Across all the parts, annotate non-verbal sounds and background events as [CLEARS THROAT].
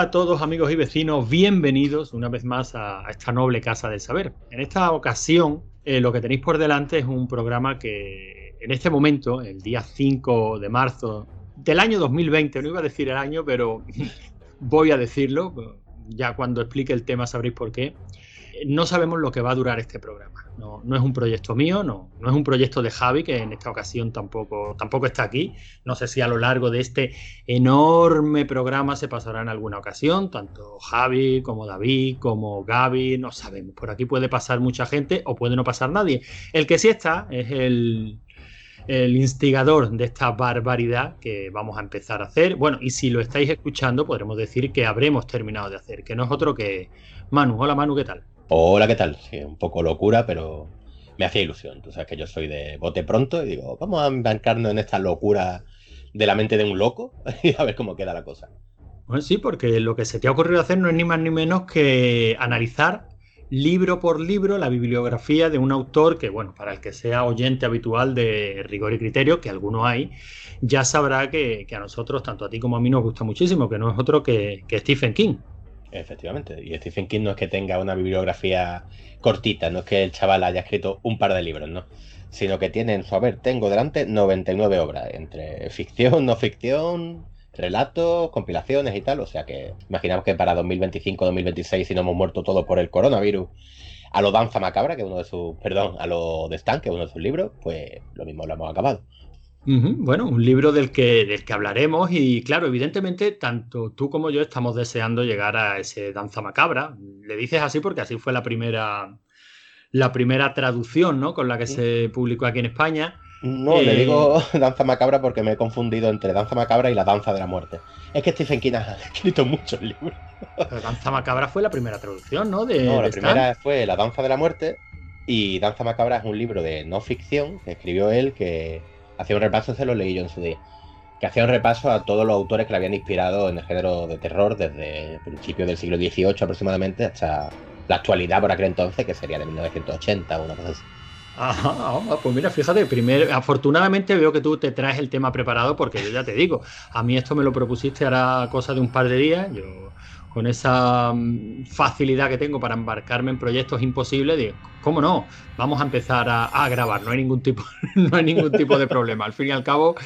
Hola a todos amigos y vecinos, bienvenidos una vez más a, esta noble casa del saber. En esta ocasión eh, lo que tenéis por delante es un programa que en este momento, el día 5 de marzo del año 2020, no iba a decir el año, pero [LAUGHS] voy a decirlo, ya cuando explique el tema sabréis por qué, no sabemos lo que va a durar este programa. No, es un proyecto mío, no, no es un proyecto de Javi, que en esta ocasión tampoco, tampoco está aquí. No sé si a lo largo de este enorme programa se pasará en alguna ocasión, tanto Javi como David, como Gaby, no sabemos. Por aquí puede pasar mucha gente o puede no pasar nadie. El que sí está es el, el instigador de esta barbaridad que vamos a empezar a hacer. Bueno, y si lo estáis escuchando, podremos decir que habremos terminado de hacer, que no es otro que Manu. Hola Manu, ¿qué tal? Hola, ¿qué tal? Sí, un poco locura, pero me hacía ilusión. Tú sabes que yo soy de bote pronto y digo, vamos a embarcarnos en esta locura de la mente de un loco [LAUGHS] y a ver cómo queda la cosa. Bueno, sí, porque lo que se te ha ocurrido hacer no es ni más ni menos que analizar libro por libro la bibliografía de un autor que, bueno, para el que sea oyente habitual de rigor y criterio, que alguno hay, ya sabrá que, a nosotros, tanto a ti como a mí, nos gusta muchísimo, que no es otro que Stephen King. Efectivamente. Y Stephen King no es que tenga una bibliografía cortita, no es que el chaval haya escrito un par de libros, ¿no? Sino que tiene en su haber, tengo delante 99 obras, entre ficción, no ficción, relatos, compilaciones y tal. O sea que imaginamos que para 2025-2026, si no hemos muerto todos por el coronavirus, a lo Danza Macabra, que es uno de sus, perdón, a lo de Stan, que es uno de sus libros, pues lo mismo lo hemos acabado. Bueno, un libro del que, del que hablaremos y claro, evidentemente tanto tú como yo estamos deseando llegar a ese Danza Macabra. Le dices así porque así fue la primera, la primera traducción ¿no? con la que se publicó aquí en España. No, le digo eh, [LAUGHS] Danza Macabra porque me he confundido entre Danza Macabra y la Danza de la Muerte. Es que Stephen King ha [LAUGHS] escrito muchos libros. Pero Danza Macabra fue la primera traducción, ¿no? De, no, la primera fue La Danza de la Muerte y Danza Macabra es un libro de no ficción que escribió él que hacía un repaso, se lo leí yo en su día, que hacía un repaso a todos los autores que le habían inspirado en el género de terror desde el principio del siglo XVIII aproximadamente hasta la actualidad por aquel entonces, que sería de 1980 o una cosa así. Ajá, pues mira, fíjate, primero, afortunadamente veo que tú te traes el tema preparado porque yo ya te digo, a mí esto me lo propusiste hará cosa de un par de días, yo con esa mm, facilidad que tengo para embarcarme en proyectos imposibles, digo, ¿cómo no? Vamos a empezar a, grabar, no hay ningún tipo, [LAUGHS] no hay ningún tipo de problema. Al fin y al cabo,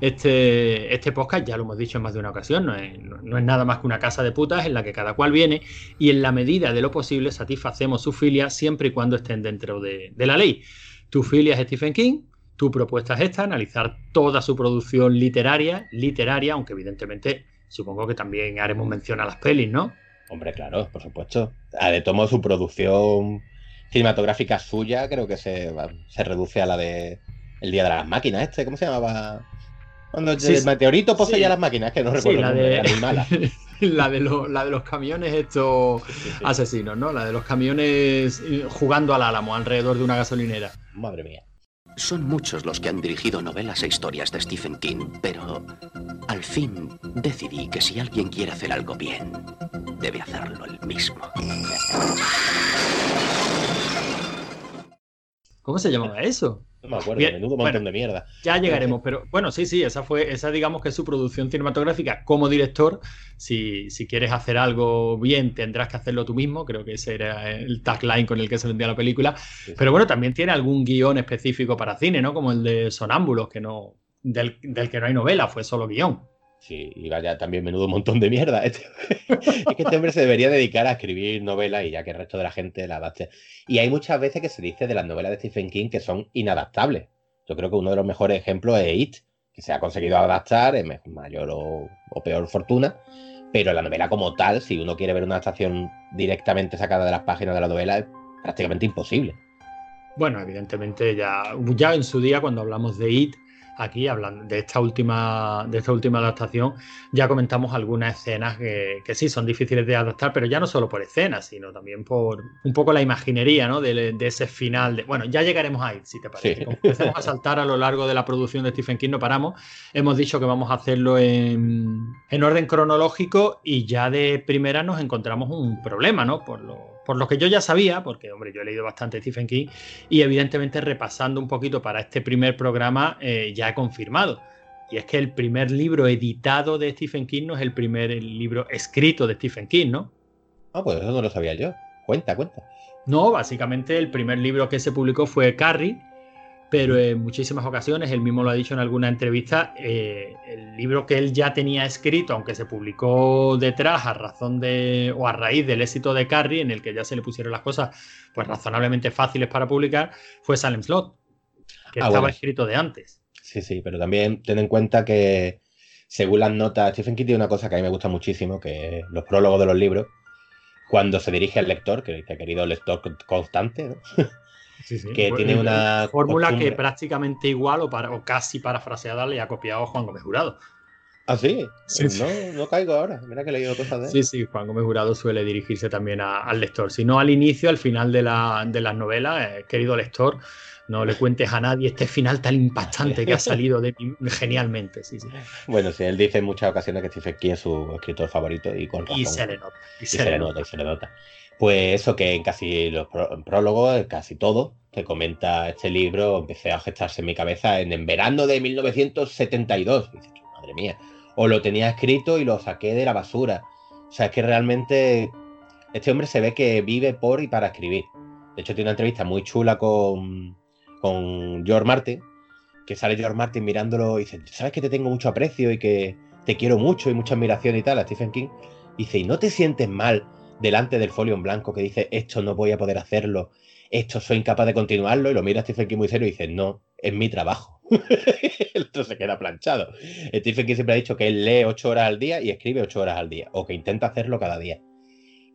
este, este podcast, ya lo hemos dicho en más de una ocasión, no es, nada más que una casa de putas en la que cada cual viene y en la medida de lo posible satisfacemos su filia siempre y cuando estén dentro de, de la ley. Tu filia es Stephen King, tu propuesta es esta, analizar toda su producción literaria, literaria, aunque evidentemente supongo que también haremos mención a las pelis, ¿no? Hombre, claro, por supuesto. Ah, de tomo su producción cinematográfica suya, creo que se, se reduce a la de El Día de las Máquinas, este, ¿cómo se llamaba? Cuando el meteorito poseía las máquinas, que no recuerdo la de... [LAUGHS] la, de la de los camiones estos asesinos, ¿no? La de los camiones eh, jugando al álamo alrededor de una gasolinera. Madre mía. Son muchos los que han dirigido novelas e historias de Stephen King, pero al fin decidí que si alguien quiere hacer algo bien, debe hacerlo él mismo. ¿Cómo se llamaba eso? No me acuerdo, menudo montón de mierda. Ya llegaremos, pero bueno, sí, sí, esa fue, esa digamos que es su producción cinematográfica como director. Si, si, quieres hacer algo bien, tendrás que hacerlo tú mismo. Creo que ese era el tagline con el que se vendía la película. Pero bueno, también tiene algún guion específico para cine, ¿no? Como el de Sonámbulos, que no, del, del que no hay novela, fue solo guion. Sí, y vaya también menudo montón de mierda. [LAUGHS] es que este hombre se debería dedicar a escribir novelas y ya que el resto de la gente la adapte. Y hay muchas veces que se dice de las novelas de Stephen King que son inadaptables. Yo creo que uno de los mejores ejemplos es It, que se ha conseguido adaptar en mayor o, peor fortuna. Pero la novela como tal, si uno quiere ver una adaptación directamente sacada de las páginas de la novela, es prácticamente imposible. Bueno, evidentemente ya, ya en su día cuando hablamos de It, aquí, hablando de esta última, de esta última adaptación, ya comentamos algunas escenas que, sí son difíciles de adaptar, pero ya no solo por escenas, sino también por un poco la imaginería ¿no? de, ese final. De, bueno, ya llegaremos ahí, si te parece. empecemos a saltar a lo largo de la producción de Stephen King, no paramos. Hemos dicho que vamos a hacerlo en, en orden cronológico y ya de primera nos encontramos un problema, ¿no? Por lo por lo que yo ya sabía, porque hombre, yo he leído bastante Stephen King, y evidentemente repasando un poquito para este primer programa, eh, ya he confirmado. Y es que el primer libro editado de Stephen King no es el primer libro escrito de Stephen King, ¿no? Ah, pues eso no lo sabía yo. Cuenta, cuenta. No, básicamente el primer libro que se publicó fue Carrie, pero en muchísimas ocasiones, él mismo lo ha dicho en alguna entrevista, eh, el libro que él ya tenía escrito, aunque se publicó detrás a razón de, o a raíz del éxito de Carrie, en el que ya se le pusieron las cosas pues razonablemente fáciles para publicar, fue Salem Slot, que ah, estaba escrito de antes. Sí, sí, pero también ten en cuenta que según las notas, Stephen King tiene una cosa que a mí me gusta muchísimo, que es los prólogos de los libros, cuando se dirige al lector, que dice querido lector constante, ¿no? Que tiene una fórmula que prácticamente igual o, para, o casi parafraseada le ha copiado Juan Gómez Jurado. ¿Ah, sí? no, no, caigo ahora. Mira que he leído cosas de él. Sí, sí, Juan Gómez Jurado suele dirigirse también al lector. Si no al inicio, al final de, la, de las novelas, eh, querido lector, no le cuentes a nadie este final tan impactante que ha salido de [LAUGHS] genialmente. Sí, sí. Bueno, sí, él dice en muchas ocasiones que Stephen King es su escritor favorito y con razón. Y se le nota. Y, se, le nota, y se le nota. Pues eso que en casi los prólogos, casi todo, que comenta este libro, empecé a gestarse en mi cabeza en, verano de 1972. Y dices, madre mía. O lo tenía escrito y lo saqué de la basura. O sea, es que realmente este hombre se ve que vive por y para escribir. De hecho, tiene una entrevista muy chula con, con George Martin, que sale George Martin mirándolo y dice, sabes que te tengo mucho aprecio y que te quiero mucho y mucha admiración y tal a Stephen King. Dice, ¿y no te sientes mal delante del folio en blanco que dice, esto no voy a poder hacerlo, esto soy incapaz de continuarlo? Y lo mira Stephen King muy serio y dice, no, es mi trabajo. [LAUGHS] el otro se queda planchado. Stephen King siempre ha dicho que él lee ocho horas al día y escribe ocho horas al día, o que intenta hacerlo cada día.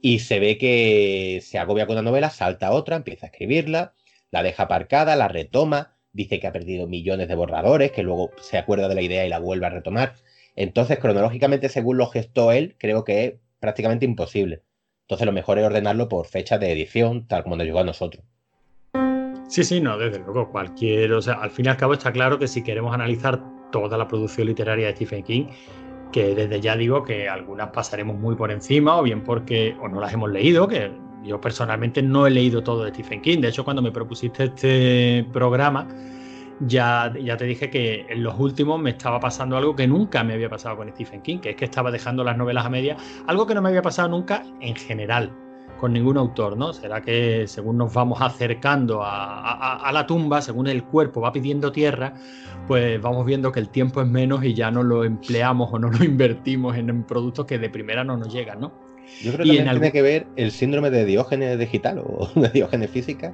Y se ve que se agobia con una novela, salta otra, empieza a escribirla, la deja aparcada, la retoma, dice que ha perdido millones de borradores, que luego se acuerda de la idea y la vuelve a retomar. Entonces, cronológicamente, según lo gestó él, creo que es prácticamente imposible. Entonces, lo mejor es ordenarlo por fecha de edición, tal como nos llegó a nosotros. Sí, sí, no, desde luego, cualquier, o sea, al fin y al cabo está claro que si queremos analizar toda la producción literaria de Stephen King, que desde ya digo que algunas pasaremos muy por encima, o bien porque o no las hemos leído, que yo personalmente no he leído todo de Stephen King. De hecho, cuando me propusiste este programa, ya, ya te dije que en los últimos me estaba pasando algo que nunca me había pasado con Stephen King, que es que estaba dejando las novelas a media, algo que no me había pasado nunca en general con ningún autor, ¿no? Será que según nos vamos acercando a, la tumba, según el cuerpo va pidiendo tierra, pues vamos viendo que el tiempo es menos y ya no lo empleamos o no lo [LAUGHS] invertimos en productos que de primera no nos llegan, ¿no? Yo creo que también tiene que ver el síndrome de Diógenes digital o [LAUGHS] de Diógenes física,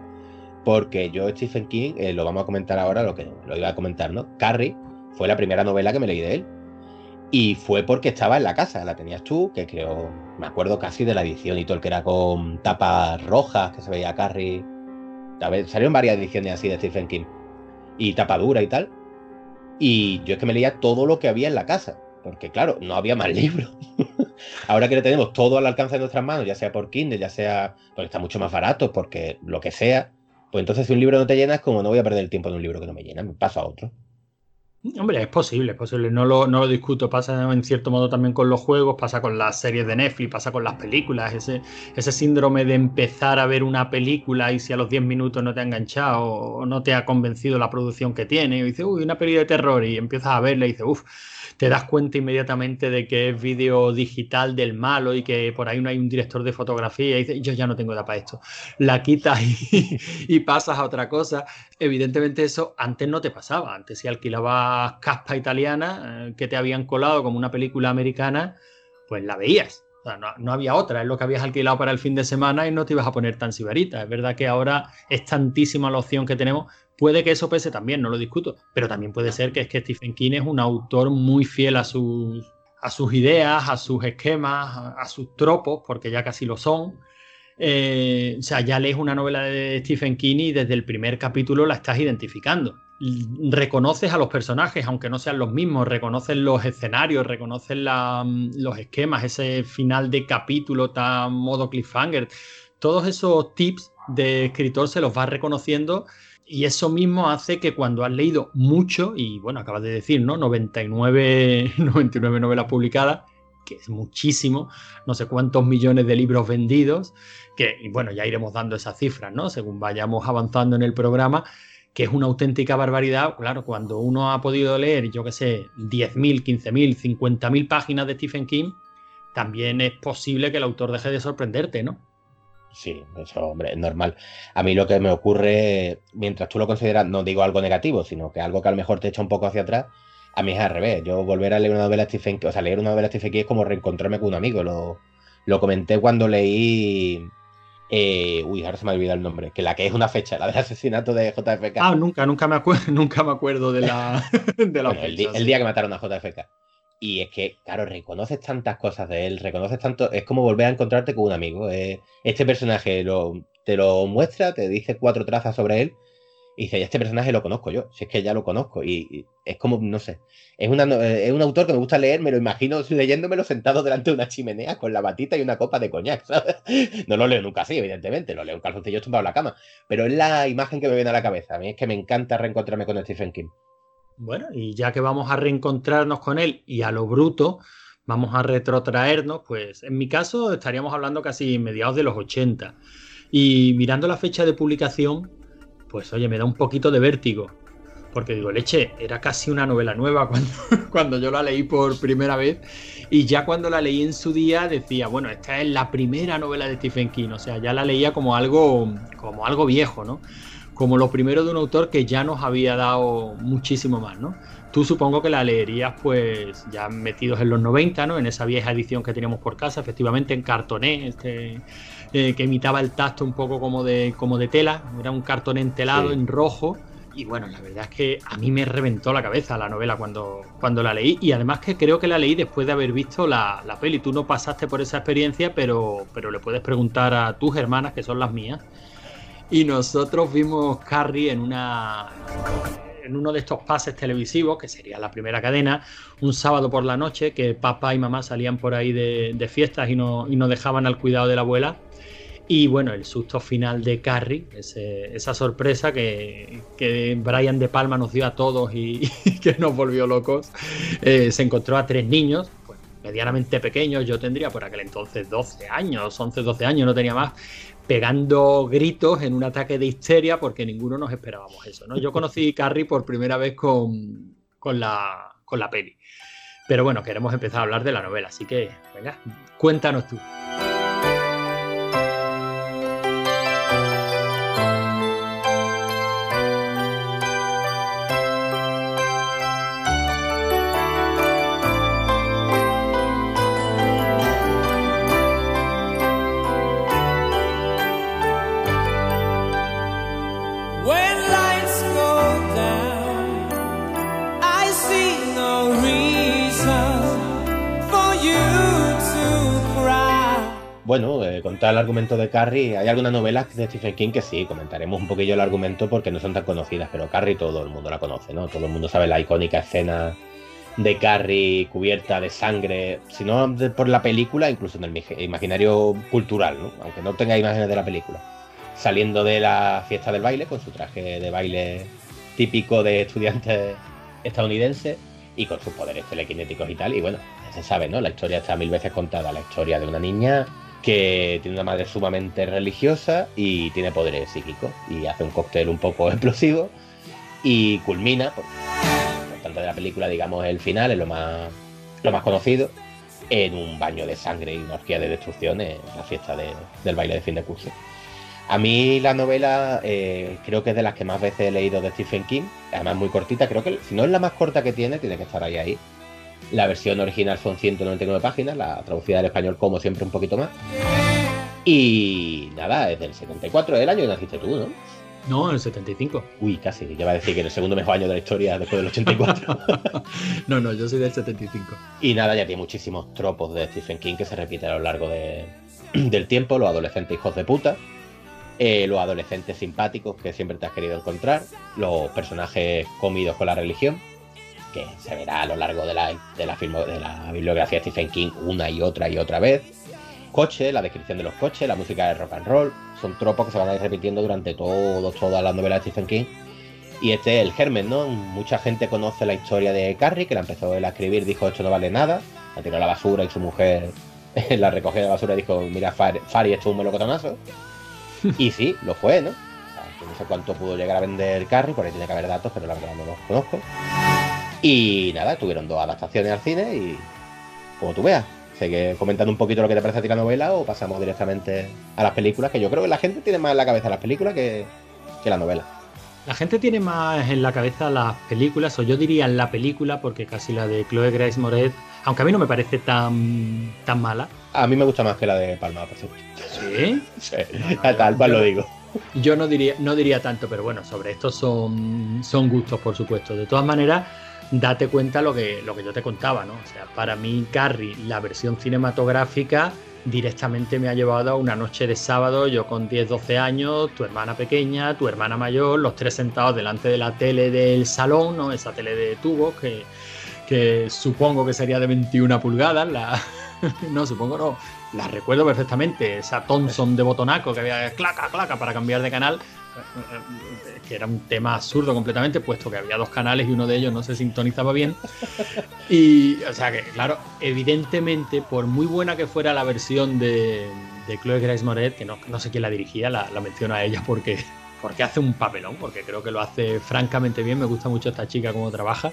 porque yo, Stephen King, eh, lo vamos a comentar ahora, lo que lo iba a comentar, ¿no? Carrie fue la primera novela que me leí de él. Y fue porque estaba en la casa, la tenías tú, que creo, me acuerdo casi de la edición y todo, el que era con tapas rojas, que se veía Carrie. Salieron varias ediciones así de Stephen King. Y tapa dura y tal. Y yo es que me leía todo lo que había en la casa. Porque claro, no había más [LAUGHS] libros. Ahora que le tenemos todo al alcance de nuestras manos, ya sea por Kindle, ya sea porque está mucho más barato, porque lo que sea, pues entonces si un libro no te llena es como no voy a perder el tiempo en un libro que no me llena, me paso a otro. Hombre, es posible, es posible, no lo, no lo discuto. Pasa en cierto modo también con los juegos, pasa con las series de Netflix, pasa con las películas. Ese, ese síndrome de empezar a ver una película y si a los 10 minutos no te ha enganchado o no te ha convencido la producción que tiene, y dices, uy, una película de terror y empiezas a verla y dices, uff, te das cuenta inmediatamente de que es vídeo digital del malo y que por ahí no hay un director de fotografía y dices, yo ya no tengo edad para esto. La quitas y, [LAUGHS] pasas a otra cosa. Evidentemente eso antes no te pasaba. Antes si alquilabas caspa italiana eh, que te habían colado como una película americana, pues la veías. no, no, había otra, es lo que habías alquilado para el fin de semana y no te ibas a poner tan sibarita. Es verdad que ahora es tantísima la opción que tenemos Puede que eso pese también, no lo discuto, pero también puede ser que es que Stephen King es un autor muy fiel a sus, a sus ideas, a sus esquemas, a, sus tropos, porque ya casi lo son. Eh, o sea, ya lees una novela de Stephen King y desde el primer capítulo la estás identificando. Reconoces a los personajes, aunque no sean los mismos, reconoces los escenarios, reconoces los esquemas, ese final de capítulo tan modo cliffhanger. Todos esos tips de escritor se los vas reconociendo y eso mismo hace que cuando has leído mucho, y bueno, acabas de decir, ¿no? 99, 99 [LAUGHS] novelas publicadas, que es muchísimo, no sé cuántos millones de libros vendidos, que bueno, ya iremos dando esas cifras, ¿no? Según vayamos avanzando en el programa, que es una auténtica barbaridad. Claro, cuando uno ha podido leer, yo qué sé, 10.000, 15.000, 50.000 páginas de Stephen King, también es posible que el autor deje de sorprenderte, ¿no? Sí, eso, hombre, es normal. A mí lo que me ocurre, mientras tú lo consideras, no digo algo negativo, sino que algo que a lo mejor te echa un poco hacia atrás, a mí es al revés. Yo volver a leer una novela Stephen King, o sea, leer una novela Stephen King es como reencontrarme con un amigo. Lo, lo comenté cuando leí eh, uy, ahora se me ha olvidado el nombre. Que la que es una fecha, la del asesinato de JFK. Ah, nunca, nunca me, acuerdo, [LAUGHS] nunca me acuerdo de la, [LAUGHS] de la fecha, el, día que mataron a JFK. Y es que, claro, reconoces tantas cosas de él, reconoces tanto. Es como volver a encontrarte con un amigo. Eh, este personaje te lo muestra, te dice cuatro trazas sobre él y dice, este personaje lo conozco yo, si es que ya lo conozco. Y, es como, no sé, es, una, es un autor que me gusta leer, me lo imagino [LAUGHS] leyéndomelo sentado delante de una chimenea con la batita y una copa de coñac. [LAUGHS] No lo leo nunca así, evidentemente, lo leo un calzoncillo tumbado en la cama, pero es la imagen que me viene a la cabeza. A mí es que me encanta reencontrarme con Stephen King. Bueno, y ya que vamos a reencontrarnos con él y a lo bruto, vamos a retrotraernos, pues en mi caso estaríamos hablando casi mediados de los 80. Y mirando la fecha de publicación, pues oye, me da un poquito de vértigo. Porque digo, leche, era casi una novela nueva [LAUGHS] cuando, cuando yo la leí por primera vez. Y ya cuando la leí en su día decía, bueno, esta es la primera novela de Stephen King. O sea, ya la leía como algo, como algo viejo, ¿no? Como lo primero de un autor que ya nos había dado muchísimo más, ¿no? Tú supongo que la leerías pues ya metidos en los 90, ¿no? En esa vieja edición que teníamos por casa, efectivamente en cartoné, este, eh, que imitaba el tacto un poco como de, como de tela, era un cartón entelado en rojo. Y bueno, la verdad es que a mí me reventó la cabeza la novela cuando, cuando la leí. Y además que creo que la leí después de haber visto la, la peli. Tú no pasaste por esa experiencia, pero, pero le puedes preguntar a tus hermanas, que son las mías. Y nosotros vimos Carrie en una en uno de estos pases televisivos, que sería la primera cadena, un sábado por la noche, que papá y mamá salían por ahí de, de fiestas y, no, y nos dejaban al cuidado de la abuela. Y bueno, el susto final de Carrie, esa sorpresa que, que, Brian De Palma nos dio a todos [LAUGHS] y, que nos volvió locos. Eh, se encontró a tres niños, pues, medianamente pequeños, yo tendría por aquel entonces 12 años, 11, 12 años, no tenía más, pegando gritos en un ataque de histeria porque ninguno nos esperábamos eso. ¿no? Yo [LAUGHS] conocí Carrie por primera vez con, con, la, con la peli. Pero bueno, queremos empezar a hablar de la novela, así que venga, cuéntanos tú. Bueno, eh, contar el argumento de Carrie, hay algunas novelas de Stephen King que sí, comentaremos un poquillo el argumento porque no son tan conocidas, pero Carrie todo el mundo la conoce, ¿no? Todo el mundo sabe la icónica escena de Carrie cubierta de sangre, si no por la película, incluso en el imaginario cultural, ¿no? Aunque no tenga imágenes de la película. Saliendo de la fiesta del baile con su traje de baile típico de estudiante estadounidense y con sus poderes telequinéticos y tal. Y bueno, se sabe, ¿no? La historia está mil veces contada, la historia de una niña que tiene una madre sumamente religiosa y tiene poderes psíquicos y hace un cóctel un poco [LAUGHS] explosivo y culmina, por, tanto de la película, digamos, el final es lo más, lo más conocido, en un baño de sangre y una de destrucción en la fiesta del baile de fin de curso. A mí la novela eh, creo que es de las que más veces he leído de Stephen King, además muy cortita, creo que si no es la más corta que tiene, tiene que estar ahí ahí. La versión original son 199 páginas, la traducida al español como siempre un poquito más. Y nada, es del 74, del año que naciste tú, ¿no? No, en el 75. Uy, casi, ya va a decir que en el segundo mejor año de la historia después del 84. [LAUGHS] no, no, yo soy del 75. Y nada, ya tiene muchísimos tropos de Stephen King que se repiten a lo largo [CLEARS THROAT] del tiempo, los adolescentes hijos de puta, eh, los adolescentes simpáticos que siempre te has querido encontrar, los personajes comidos con la religión, que se verá a lo largo de la, de la, la bibliografía de Stephen King una y otra y otra vez. Coche, la descripción de los coches, la música de rock and roll, son tropos que se van a ir repitiendo durante todo, todas las novelas de Stephen King. Y este es el germen, ¿no? Mucha gente conoce la historia de Carrie, que la empezó a escribir, dijo esto no vale nada, la tiró a la basura y su mujer [LAUGHS] la recogió de la basura y dijo, mira, Fari, esto es un melocotonazo. y sí, lo fue, ¿no? No sé cuánto pudo llegar a vender Carrie, por ahí tiene que haber datos, pero la verdad no los conozco. Y nada, tuvieron dos adaptaciones al cine y como tú veas, sigue comentando un poquito lo que te parece a ti la novela o pasamos directamente a las películas, que yo creo que la gente tiene más en la cabeza las películas que, que la novela. La gente tiene más en la cabeza las películas, o yo diría la película, porque casi la de Chloe Grace Moret, aunque a mí no me parece tan, tan mala. A mí me gusta más que la de Palma, por cierto. ¿Sí? [LAUGHS] sí. tal cual lo digo. Yo no diría, no diría tanto, pero bueno, sobre esto son, son gustos, por supuesto. De todas maneras, date cuenta lo que, lo que yo te contaba, ¿no? O sea, para mí, Carrie, la versión cinematográfica, directamente me ha llevado a una noche de sábado, yo con 10, 12 años, tu hermana pequeña, tu hermana mayor, los tres sentados delante de la tele del salón, ¿no? Esa tele de tubos que, que supongo que sería de 21 pulgadas, la... [LAUGHS] no, supongo no, la recuerdo perfectamente, esa Thompson de botonaco que había claca, claca para cambiar de canal, que era un tema absurdo completamente, puesto que había dos canales y uno de ellos no se sintonizaba bien. Y, o sea que, claro, evidentemente, por muy buena que fuera la versión de, de Chloe Grace Moret, que no, no, sé quién la dirigía, la, menciono a ella porque, porque hace un papelón, porque creo que lo hace francamente bien, me gusta mucho esta chica cómo trabaja.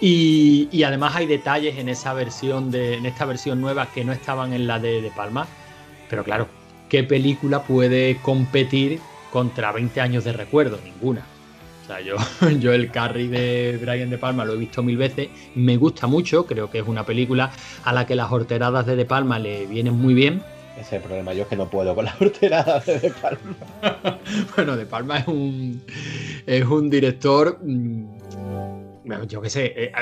Y, y, además hay detalles en esa versión de, en esta versión nueva que no estaban en la de Palma. Pero claro, ¿qué película puede competir contra 20 años de recuerdo? Ninguna. O sea, yo, [LAUGHS] yo el Carrie de Brian De Palma lo he visto mil veces, me gusta mucho, creo que es una película a la que las horteradas de De Palma le vienen muy bien. Ese es el problema, yo es que no puedo con las [LAUGHS] horteradas de De Palma. [LAUGHS] bueno, De Palma es un, es un director... Mmm, yo qué sé, eh,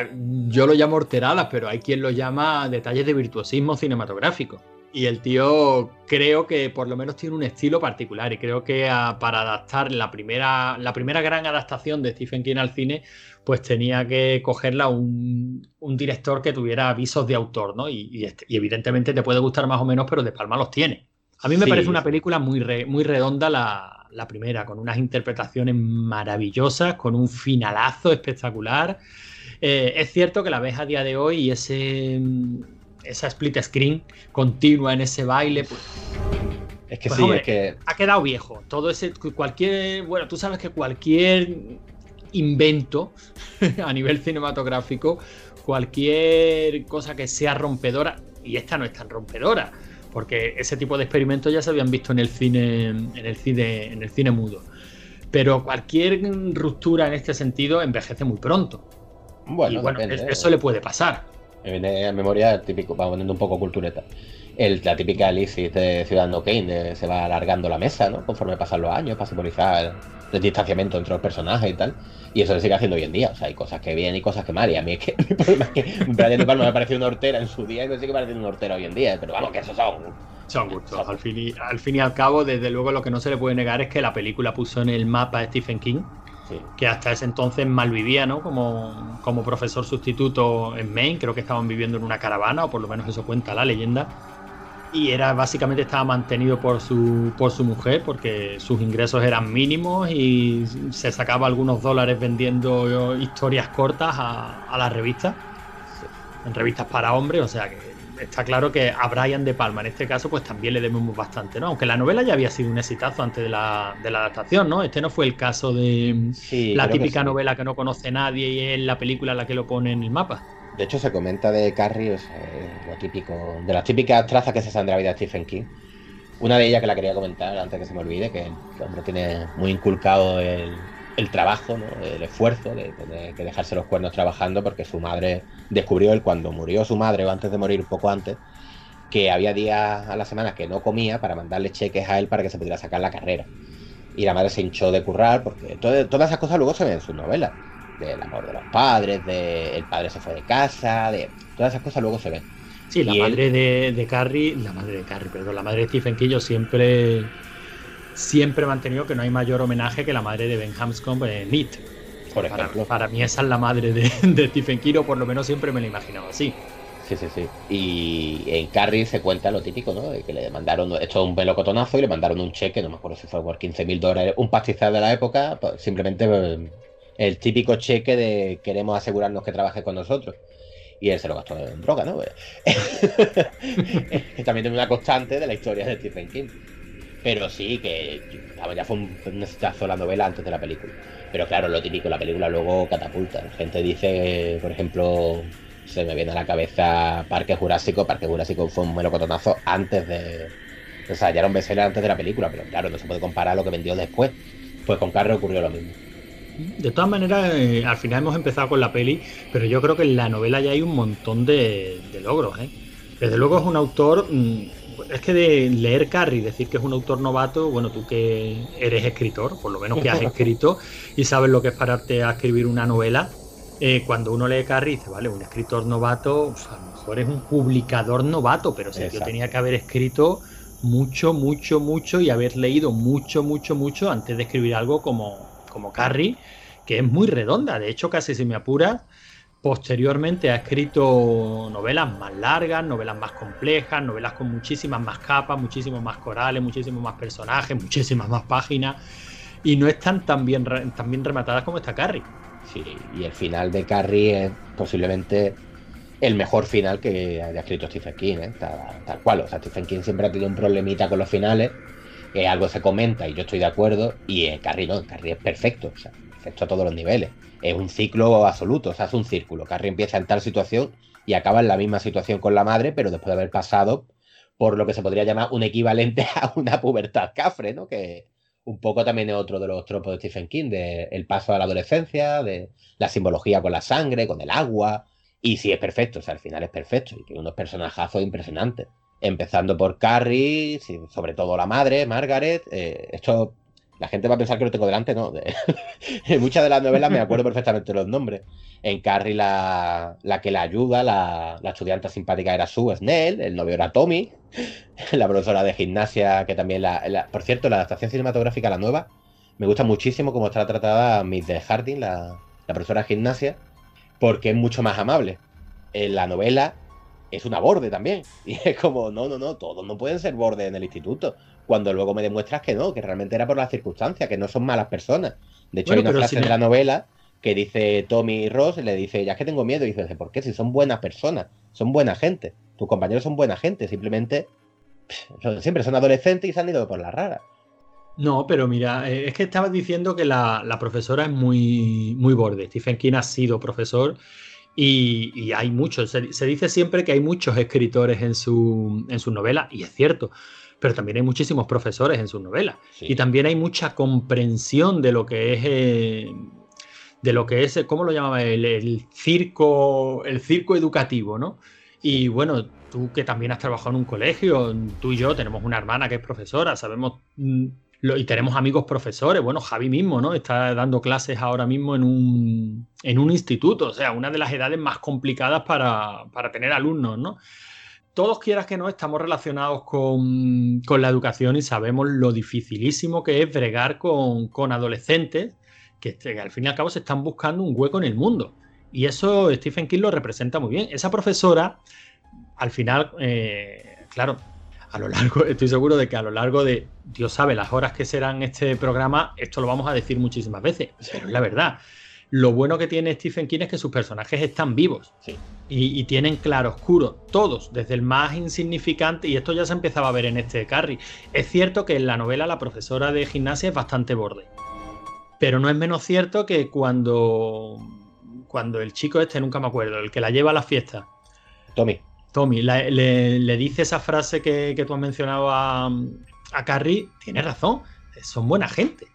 yo lo llamo horteradas, pero hay quien lo llama detalles de virtuosismo cinematográfico. Y el tío creo que por lo menos tiene un estilo particular y creo que a, para adaptar la primera, la primera gran adaptación de Stephen King al cine, pues tenía que cogerla un, un director que tuviera avisos de autor, ¿no? Y, y, y, evidentemente te puede gustar más o menos, pero De Palma los tiene. A mí me sí. parece una película muy, re, muy redonda la, la primera, con unas interpretaciones maravillosas, con un finalazo espectacular. Eh, es cierto que la ves a día de hoy y ese, esa split screen continua en ese baile, pues, es que pues, sí, hombre, es que. Ha quedado viejo. Todo ese. Cualquier. Bueno, tú sabes que cualquier invento [LAUGHS] a nivel cinematográfico, cualquier cosa que sea rompedora, y esta no es tan rompedora, porque ese tipo de experimentos ya se habían visto en el cine, en el cine, en el cine mudo. Pero cualquier ruptura en este sentido envejece muy pronto. Bueno, y bueno depende, eso ¿eh? le puede pasar. Me viene a memoria típico, va poniendo un poco cultureta. El, la típica Alice de Ciudadano Kane, de, se va alargando la mesa, ¿no? Conforme pasan los años, para simbolizar el distanciamiento entre los personajes y tal. Y eso se sigue haciendo hoy en día. O sea, hay cosas que bien y cosas que mal. Y a mí es que [LAUGHS] mi problema es que Brian De Palma me pareció una hortera en su día y me sigue pareciendo una hortera hoy en día. Pero vamos, que esos son. Son gustos. Al fin, y, al fin y al cabo, desde luego, lo que no se le puede negar es que la película puso en el mapa a Stephen King. Sí. que hasta ese entonces malvivía, ¿no? Como, como profesor sustituto en Maine, creo que estaban viviendo en una caravana, o por lo menos eso cuenta la leyenda. Y era básicamente estaba mantenido por su, por su mujer, porque sus ingresos eran mínimos y se sacaba algunos dólares vendiendo historias cortas a, a las revistas, en revistas para hombres, o sea que está claro que a Brian De Palma en este caso pues también le debemos bastante, ¿no? Aunque la novela ya había sido un exitazo antes de la, de la adaptación, ¿no? Este no fue el caso de sí, la típica que sí. novela que no conoce nadie y es la película la que lo pone en el mapa. De hecho, se comenta de Carrie, o sea, lo típico, de las típicas trazas que se la vida de Stephen King. Una de ellas que la quería comentar antes que se me olvide, que el hombre tiene muy inculcado el, el trabajo, ¿no? el esfuerzo de tener que dejarse los cuernos trabajando porque su madre descubrió él cuando murió su madre o antes de morir, poco antes, que había días a la semana que no comía para mandarle cheques a él para que se pudiera sacar la carrera. Y la madre se hinchó de currar porque todo, todas esas cosas luego se ven en sus novelas. Del amor de los padres, de el padre se fue de casa, de todas esas cosas luego se ven. Sí, la y madre él... de, de, Carrie, la madre de Carrie, perdón, la madre de Stephen King, yo siempre siempre he mantenido que no hay mayor homenaje que la madre de Ben Hanscom en It. Por ejemplo. Para, para, mí esa es la madre de, [LAUGHS] de, Stephen King, o por lo menos siempre me la he imaginado así. Sí, sí, sí. Y en Carrie se cuenta lo típico, ¿no? De que le mandaron, esto es un melocotonazo, y le mandaron un cheque, no me acuerdo si fue por 15 mil dólares, un pastizal de la época, pues simplemente pues, el típico cheque de queremos asegurarnos que trabaje con nosotros. Y él se lo gastó en droga, ¿no? [LAUGHS] También tiene una constante de la historia de Stephen King. Pero sí, que ya fue un, un la novela antes de la película. Pero claro, lo típico, la película luego catapulta. La gente dice, por ejemplo, se me viene a la cabeza Parque Jurásico. Parque Jurásico fue un melocotonazo antes de. O sea, ya era antes de la película, pero claro, no se puede comparar lo que vendió después. Pues con Carrie ocurrió lo mismo. De todas maneras, eh, al final hemos empezado con la peli, pero yo creo que en la novela ya hay un montón de, logros. ¿eh? Desde luego es un autor. Mm, es que de leer Carrie, decir que es un autor novato, bueno, tú que eres escritor, por lo menos que has [LAUGHS] escrito y sabes lo que es pararte a escribir una novela, eh, cuando uno lee Carrie dice, vale, un escritor novato, a lo mejor es un publicador novato, pero yo tenía que haber escrito mucho, mucho, mucho y haber leído mucho, mucho, mucho antes de escribir algo como, como Carrie, que es muy redonda. De hecho, casi si me apura, posteriormente ha escrito novelas más largas, novelas más complejas, novelas con muchísimas más capas, muchísimos más corales, muchísimos más personajes, muchísimas más páginas. Y no están tan bien, tan bien rematadas como esta Carrie. Sí, y el final de Carrie es posiblemente el mejor final que haya escrito Stephen King, ¿eh? tal, cual. O sea, Stephen King siempre ha tenido un problemita con los finales, que algo se comenta y yo estoy de acuerdo, y eh, Carrie no, Carrie es perfecto, perfecto a todos los niveles. Es un ciclo absoluto, o sea, es un círculo. Carrie empieza en tal situación y acaba en la misma situación con la madre, pero después de haber pasado por lo que se podría llamar un equivalente [LAUGHS] a una pubertad cafre, ¿no? Que, un poco también es otro de los tropos de Stephen King, de el paso a la adolescencia, de la simbología con la sangre, con el agua. Y sí es perfecto, o sea, al final es perfecto y tiene unos personajazos impresionantes. Empezando por Carrie, sobre todo la madre, Margaret. Eh, esto la gente va a pensar que lo tengo delante, ¿no? [LAUGHS] en muchas de las novelas me acuerdo perfectamente los nombres. En Carrie la, que la ayuda, la, estudiante simpática era Sue Snell, el novio era Tommy, [LAUGHS] la profesora de gimnasia, que también la, Por cierto, la adaptación cinematográfica, la nueva, me gusta muchísimo cómo está tratada Miss de Harding, la, la profesora de gimnasia, porque es mucho más amable. En la novela es una borde también. [LAUGHS] Y es como, no, no, no, todos no pueden ser borde en el instituto cuando luego me demuestras que no, que realmente era por las circunstancias, que no son malas personas. De hecho, hay una frase de la novela que dice Tommy Ross, le dice, ya es que tengo miedo, y dice, ¿por qué? Si son buenas personas, son buena gente, tus compañeros son buena gente, simplemente siempre son adolescentes y se han ido por la rara. No, pero mira, eh, es que estabas diciendo que la, profesora es muy, muy borde. Stephen King ha sido profesor y, hay muchos. Se, dice siempre que hay muchos escritores en su, en su novela, y es cierto pero también hay muchísimos profesores en sus novelas. Y también hay mucha comprensión de lo que es. Eh, de lo que es, ¿cómo lo llamaba? El, circo, el circo educativo, ¿no? Y bueno, tú que también has trabajado en un colegio, tú y yo tenemos una hermana que es profesora, sabemos mm, y tenemos amigos profesores. Bueno, Javi mismo, ¿no? Está dando clases ahora mismo en un, en un instituto, o sea, una de las edades más complicadas para, para tener alumnos, ¿no? Todos quieras que no, estamos relacionados con, la educación y sabemos lo dificilísimo que es bregar con, adolescentes que, al fin y al cabo se están buscando un hueco en el mundo. Y eso Stephen King lo representa muy bien. Esa profesora, al final, eh, claro, a lo largo, [LAUGHS] estoy seguro de que a lo largo de, Dios sabe, las horas que serán este programa, esto lo vamos a decir muchísimas veces, pero es la verdad. Lo bueno que tiene Stephen King es que sus personajes están vivos y, tienen claro oscuro, todos, desde el más insignificante, y esto ya se empezaba a ver en este Carrie. Es cierto que en la novela la profesora de gimnasia es bastante borde, pero no es menos cierto que cuando, cuando el chico este, nunca me acuerdo, el que la lleva a la fiesta, Tommy. Tommy le, dice esa frase que, tú has mencionado a, a Carrie, tiene razón, son buena gente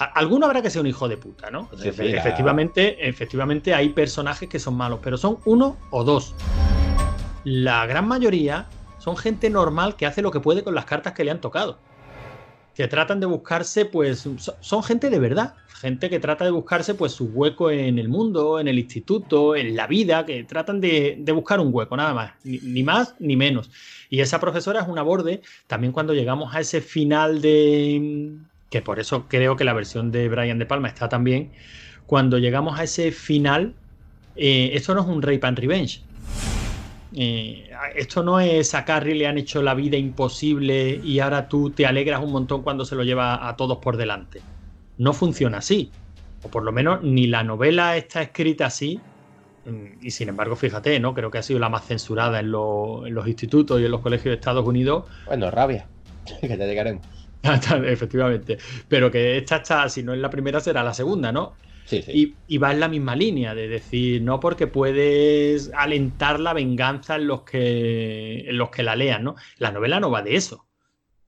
alguno habrá que ser un hijo de puta, ¿no? efectivamente, efectivamente hay personajes que son malos, pero son uno o dos. La gran mayoría son gente normal que hace lo que puede con las cartas que le han tocado. Que tratan de buscarse, pues, son gente de verdad. Gente que trata de buscarse, pues, su hueco en el mundo, en el instituto, en la vida, que tratan de, buscar un hueco, nada más. ni, más ni menos. Y esa profesora es una borde. También cuando llegamos a ese final de, que por eso creo que la versión de Brian De Palma está también. Cuando llegamos a ese final, eh, esto no es un Rape and Revenge. Eh, esto no es a Carrie le han hecho la vida imposible y ahora tú te alegras un montón cuando se lo lleva a todos por delante. No funciona así. O por lo menos ni la novela está escrita así. Mm, y sin embargo, fíjate, ¿no? Creo que ha sido la más censurada en, en los institutos y en los colegios de Estados Unidos. Bueno, rabia. [LAUGHS] que te llegaremos. [LAUGHS] Efectivamente. Pero que esta está, si no es la primera, será la segunda, ¿no? Sí, sí. Y, va en la misma línea, de decir, no porque puedes alentar la venganza en los que, en los que la lean, ¿no? La novela no va de eso.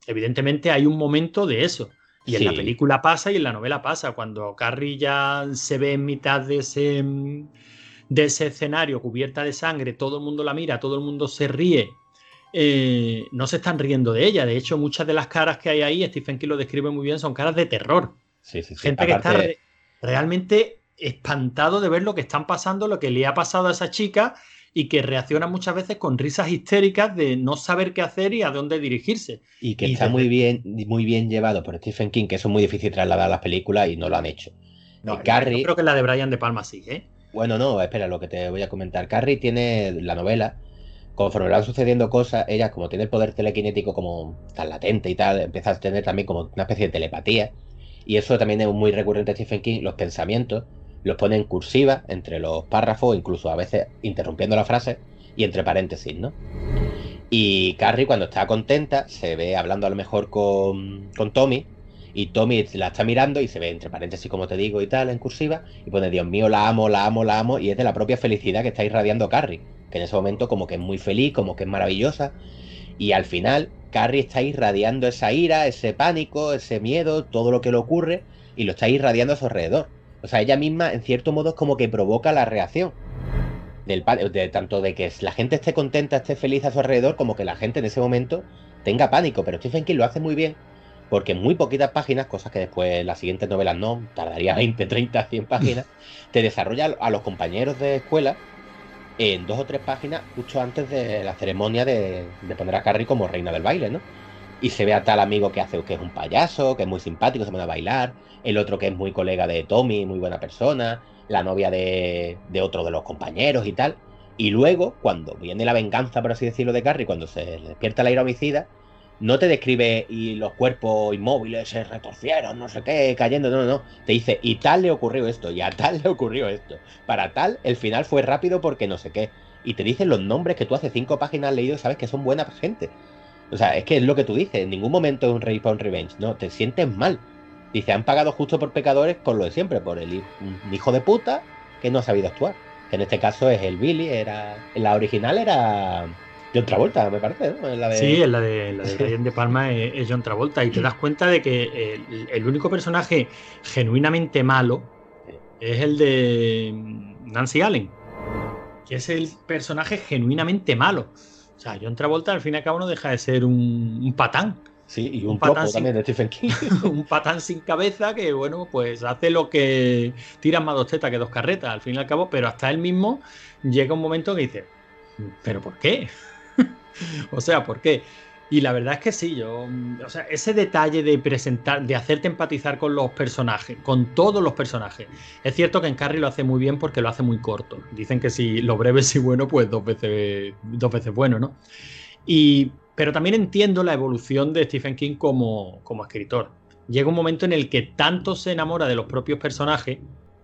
Evidentemente hay un momento de eso. Y en la película pasa y en la novela pasa. Cuando Carrie ya se ve en mitad de ese, de ese escenario cubierta de sangre, todo el mundo la mira, todo el mundo se ríe eh, no se están riendo de ella. De hecho, muchas de las caras que hay ahí, Stephen King lo describe muy bien, son caras de terror. Gente que está realmente espantado de ver lo que están pasando, lo que le ha pasado a esa chica y que reacciona muchas veces con risas histéricas de no saber qué hacer y a dónde dirigirse. Y que está muy bien, muy bien llevado por Stephen King, que eso es muy difícil trasladar a las películas y no lo han hecho. No, Carrie... creo que la de Brian De Palma sí, ¿eh? Bueno, no, espera, lo que te voy a comentar. Carrie tiene la novela conforme van sucediendo cosas, ella, como tiene el poder telequinético como tan latente y tal, empieza a tener también como una especie de telepatía. Y eso también es muy recurrente en Stephen King, los pensamientos los pone en cursiva entre los párrafos, incluso a veces interrumpiendo la frase y entre paréntesis, ¿no? Y Carrie cuando está contenta se ve hablando a lo mejor con, con Tommy y Tommy la está mirando y se ve entre paréntesis, como te digo, y tal, en cursiva, y pone, Dios mío, la amo, la amo, la amo, y es de la propia felicidad que está irradiando Carrie que en ese momento como que es muy feliz, como que es maravillosa, y al final Carrie está irradiando esa ira, ese pánico, ese miedo, todo lo que le ocurre, y lo está irradiando a su alrededor. O sea, ella misma, en cierto modo, es como que provoca la reacción. Del, de, tanto de que la gente esté contenta, esté feliz a su alrededor, como que la gente en ese momento tenga pánico. Pero Stephen King lo hace muy bien, porque en muy poquitas páginas, cosas que después las siguientes novelas no, tardaría 20, 30, 100 páginas, te desarrolla a los compañeros de escuela en dos o tres páginas justo antes de la ceremonia de, poner a Carrie como reina del baile, ¿no? Y se ve a tal amigo que hace que es un payaso, que es muy simpático, se pone a bailar, el otro que es muy colega de Tommy, muy buena persona, la novia de, de otro de los compañeros y tal. Y luego, cuando viene la venganza, por así decirlo, de Carrie, cuando se despierta la ira homicida, no te describe y los cuerpos inmóviles se retorcieron, no sé qué, cayendo, no, no, no. Te dice, y tal le ocurrió esto, y a tal le ocurrió esto. Para tal, el final fue rápido porque no sé qué. Y te dicen los nombres que tú hace cinco páginas leído sabes que son buena gente. O sea, es que es lo que tú dices, en ningún momento es un Respawn Revenge, no, te sientes mal. Dice, han pagado justo por pecadores con lo de siempre, por el hijo de puta que no ha sabido actuar. Que en este caso es el Billy, era. La original era John Travolta, me parece, ¿no? la de... Sí, en la de, la de de Palma es, John Travolta. Y te das cuenta de que el, único personaje genuinamente malo es el de Nancy Allen, que es el personaje genuinamente malo. O sea, John Travolta al fin y al cabo no deja de ser un, patán. Sí, y un, patán también de Stephen King. [LAUGHS] un patán sin cabeza que, bueno, pues hace lo que tiran más dos tetas que dos carretas, al fin y al cabo, pero hasta él mismo llega un momento que dice, ¿pero por qué? [LAUGHS] o sea, ¿por qué? Y la verdad es que sí, yo, o sea, ese detalle de presentar, de hacerte empatizar con los personajes, con todos los personajes. Es cierto que en Carrie lo hace muy bien porque lo hace muy corto. Dicen que si lo breve [LAUGHS] es y bueno, pues dos veces, dos veces bueno, ¿no? Y, pero también entiendo la evolución de Stephen King como, como escritor. Llega un momento en el que tanto se enamora de los propios personajes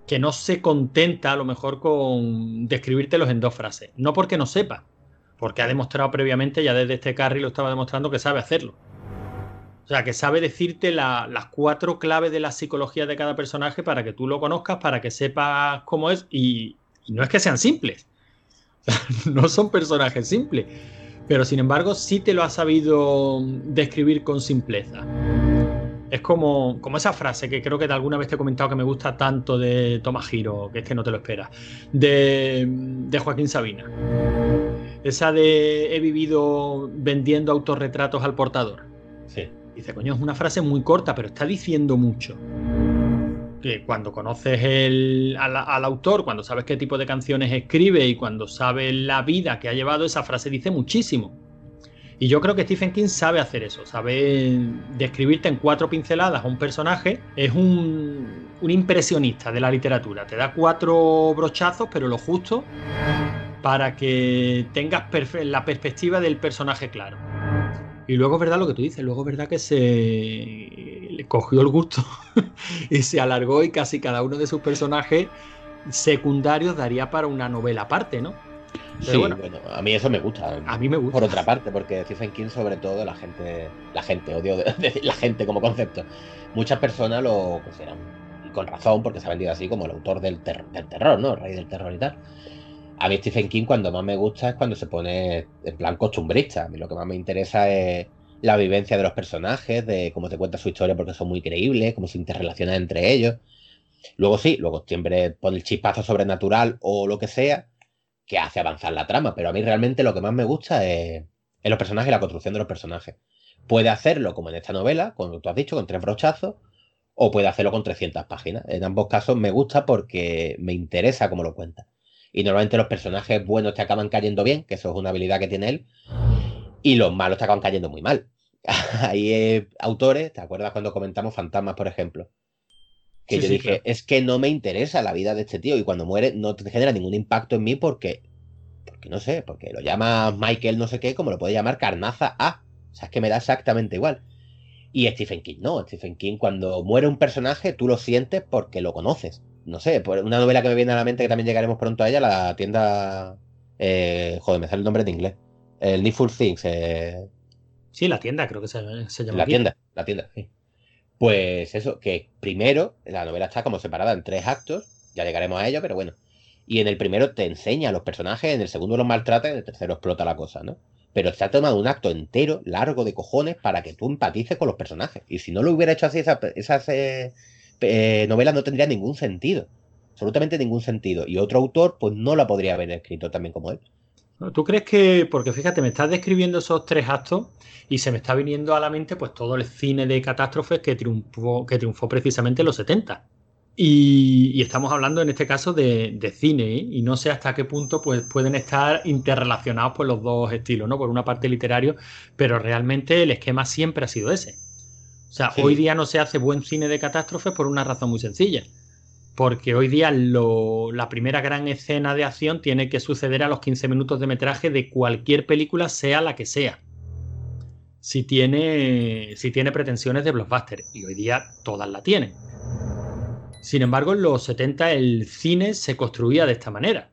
que no se contenta a lo mejor con describírtelos en dos frases. No porque no sepa, porque ha demostrado previamente, ya desde este carry lo estaba demostrando que sabe hacerlo. O sea, que sabe decirte las cuatro claves de la psicología de cada personaje para que tú lo conozcas, para que sepas cómo es. Y, no es que sean simples. [LAUGHS] no son personajes simples. Pero sin embargo, sí te lo ha sabido describir con simpleza. Es como, como esa frase que creo que de alguna vez te he comentado que me gusta tanto de Tomás Giro, que es que no te lo esperas, de, de Joaquín Sabina. Esa de he vivido vendiendo autorretratos al portador. Sí. Dice, coño, es una frase muy corta, pero está diciendo mucho. Que cuando conoces el, al, al, autor, cuando sabes qué tipo de canciones escribe y cuando sabes la vida que ha llevado, esa frase dice muchísimo. Y yo creo que Stephen King sabe hacer eso, sabe describirte en cuatro pinceladas a un personaje. Es un, un impresionista de la literatura. Te da cuatro brochazos, pero lo justo para que tengas la perspectiva del personaje claro. Y luego es verdad lo que tú dices, luego es verdad que se le cogió el gusto [LAUGHS] y se alargó y casi cada uno de sus personajes secundarios daría para una novela aparte, ¿no? sí, bueno, a mí eso me gusta. A mí me gusta. Por otra parte, porque Stephen King, sobre todo, la gente, la gente, odio decir [LAUGHS] la gente como concepto. Muchas personas lo consideran, y con razón, porque se ha vendido así como el autor del, del terror, ¿no? El rey del terror y tal. A mí Stephen King cuando más me gusta es cuando se pone en plan costumbrista. A mí lo que más me interesa es la vivencia de los personajes, de cómo te cuenta su historia porque son muy creíbles, cómo se interrelacionan entre ellos. Luego sí, luego siempre pone el chispazo sobrenatural o lo que sea que hace avanzar la trama, pero a mí realmente lo que más me gusta es, los personajes y la construcción de los personajes. Puede hacerlo como en esta novela, como tú has dicho, con tres brochazos, o puede hacerlo con 300 páginas. En ambos casos me gusta porque me interesa cómo lo cuenta. Y normalmente los personajes buenos te acaban cayendo bien, que eso es una habilidad que tiene él, y los malos te acaban cayendo muy mal. [LAUGHS] Hay autores, ¿te acuerdas cuando comentamos Fantasmas, por ejemplo? Que yo dije, es que no me interesa la vida de este tío y cuando muere no te genera ningún impacto en mí porque, porque no sé, porque lo llama Michael no sé qué, como lo puede llamar Carnaza A. O sea, es que me da exactamente igual. Y Stephen King no, Stephen King cuando muere un personaje tú lo sientes porque lo conoces. No sé, por una novela que me viene a la mente que también llegaremos pronto a ella, la tienda... Eh, joder, me sale el nombre en inglés. El Needful Things. Eh, Sí, la tienda, creo que se, llama. La tienda, la tienda, sí. Pues eso, que primero la novela está como separada en tres actos, ya llegaremos a ello, pero bueno. Y en el primero te enseña a los personajes, en el segundo los maltrata y en el tercero explota la cosa, ¿no? Pero se ha tomado un acto entero, largo de cojones, para que tú empatices con los personajes. Y si no lo hubiera hecho así, esas esa, eh, novelas no tendría ningún sentido. Absolutamente ningún sentido. Y otro autor, pues no la podría haber escrito también como él. ¿Tú crees que, porque fíjate, me estás describiendo esos tres actos y se me está viniendo a la mente pues todo el cine de catástrofes que triunfó, que triunfó precisamente en los 70? Y, estamos hablando en este caso de, cine ¿eh? y no sé hasta qué punto pues, pueden estar interrelacionados por los dos estilos, ¿no? Por una parte literario, pero realmente el esquema siempre ha sido ese. O sea, hoy día no se hace buen cine de catástrofes por una razón muy sencilla porque hoy día la primera gran escena de acción tiene que suceder a los 15 minutos de metraje de cualquier película, sea la que sea. Si tiene, si tiene pretensiones de blockbuster, y hoy día todas la tienen. Sin embargo, en los 70 el cine se construía de esta manera.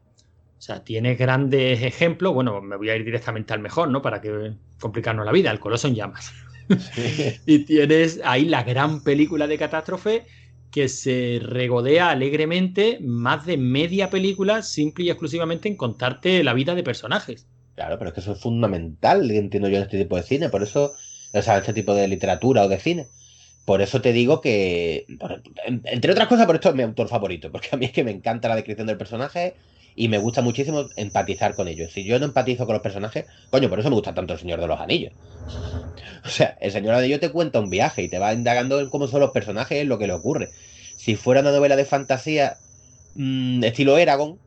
O sea, tiene grandes ejemplos. Bueno, me voy a ir directamente al mejor, ¿no? Para que complicarnos la vida, el Coloso en llamas. [LAUGHS] y tienes ahí la gran película de catástrofe que se regodea alegremente más de media película simple y exclusivamente en contarte la vida de personajes. Claro, pero es que eso es fundamental, entiendo yo, en este tipo de cine, por eso, o sea, este tipo de literatura o de cine. Por eso te digo que, entre otras cosas, por esto es mi autor favorito, porque a mí es que me encanta la descripción del personaje y me gusta muchísimo empatizar con ellos. Si yo no empatizo con los personajes, coño, por eso me gusta tanto el Señor de los Anillos. [LAUGHS] O sea, el Señor de los Anillos te cuenta un viaje y te va indagando en cómo son los personajes, en lo que le ocurre. Si fuera una novela de fantasía mmm, estilo Eragon,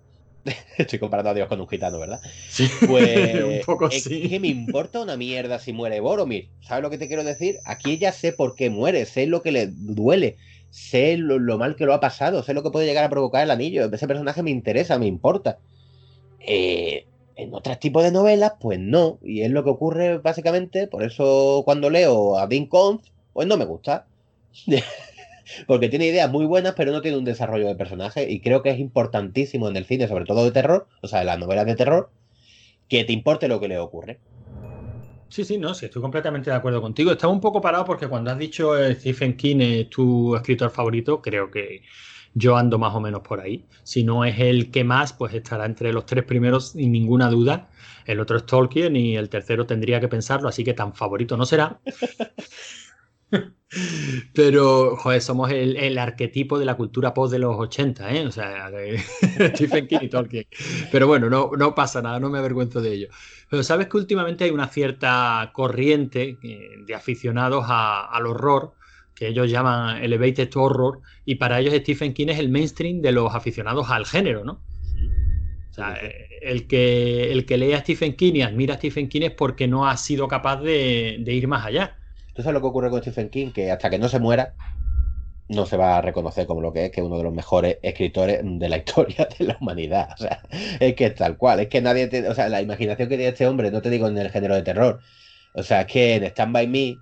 [LAUGHS] estoy comparando a Dios con un gitano, ¿verdad? Sí, [LAUGHS] pues un poco es que me importa una mierda si muere Boromir. ¿Sabes lo que te quiero decir? Aquí ya sé por qué muere, sé lo que le duele, sé lo, mal que lo ha pasado, sé lo que puede llegar a provocar el anillo. Ese personaje me interesa, me importa. Eh, en otros tipos de novelas, pues no. Y es lo que ocurre básicamente. Por eso cuando leo a Dean Koontz, pues no me gusta. [LAUGHS] Porque tiene ideas muy buenas, pero no tiene un desarrollo de personaje. Y creo que es importantísimo en el cine, sobre todo de terror, o sea, en las novelas de terror, que te importe lo que le ocurre. Sí, sí, no, sí, estoy completamente de acuerdo contigo. Estaba un poco parado porque cuando has dicho eh, Stephen King es tu escritor favorito, creo que yo ando más o menos por ahí. Si no es el que más, pues estará entre los tres primeros sin ninguna duda. El otro es Tolkien y el tercero tendría que pensarlo, así que tan favorito no será. [LAUGHS] [LAUGHS] Pero, joder, somos el, arquetipo de la cultura post de los 80, ¿eh? O sea, [LAUGHS] Stephen King y Tolkien. Pero bueno, no, no pasa nada, no me avergüenzo de ello. Pero sabes que últimamente hay una cierta corriente eh, de aficionados al horror, que ellos llaman Elevated Horror, y para ellos Stephen King es el mainstream de los aficionados al género, ¿no? O sea, el que, el que lee a Stephen King y admira a Stephen King es porque no ha sido capaz de, de ir más allá. ¿Tú sabes lo que ocurre con Stephen King? Que hasta que no se muera, no se va a reconocer como lo que es, que es uno de los mejores escritores de la [LAUGHS] historia de la humanidad. O sea, es que es tal cual, es que nadie tiene, o sea, la imaginación que tiene este hombre, no te digo en el género de terror, o sea, es que en Stand By Me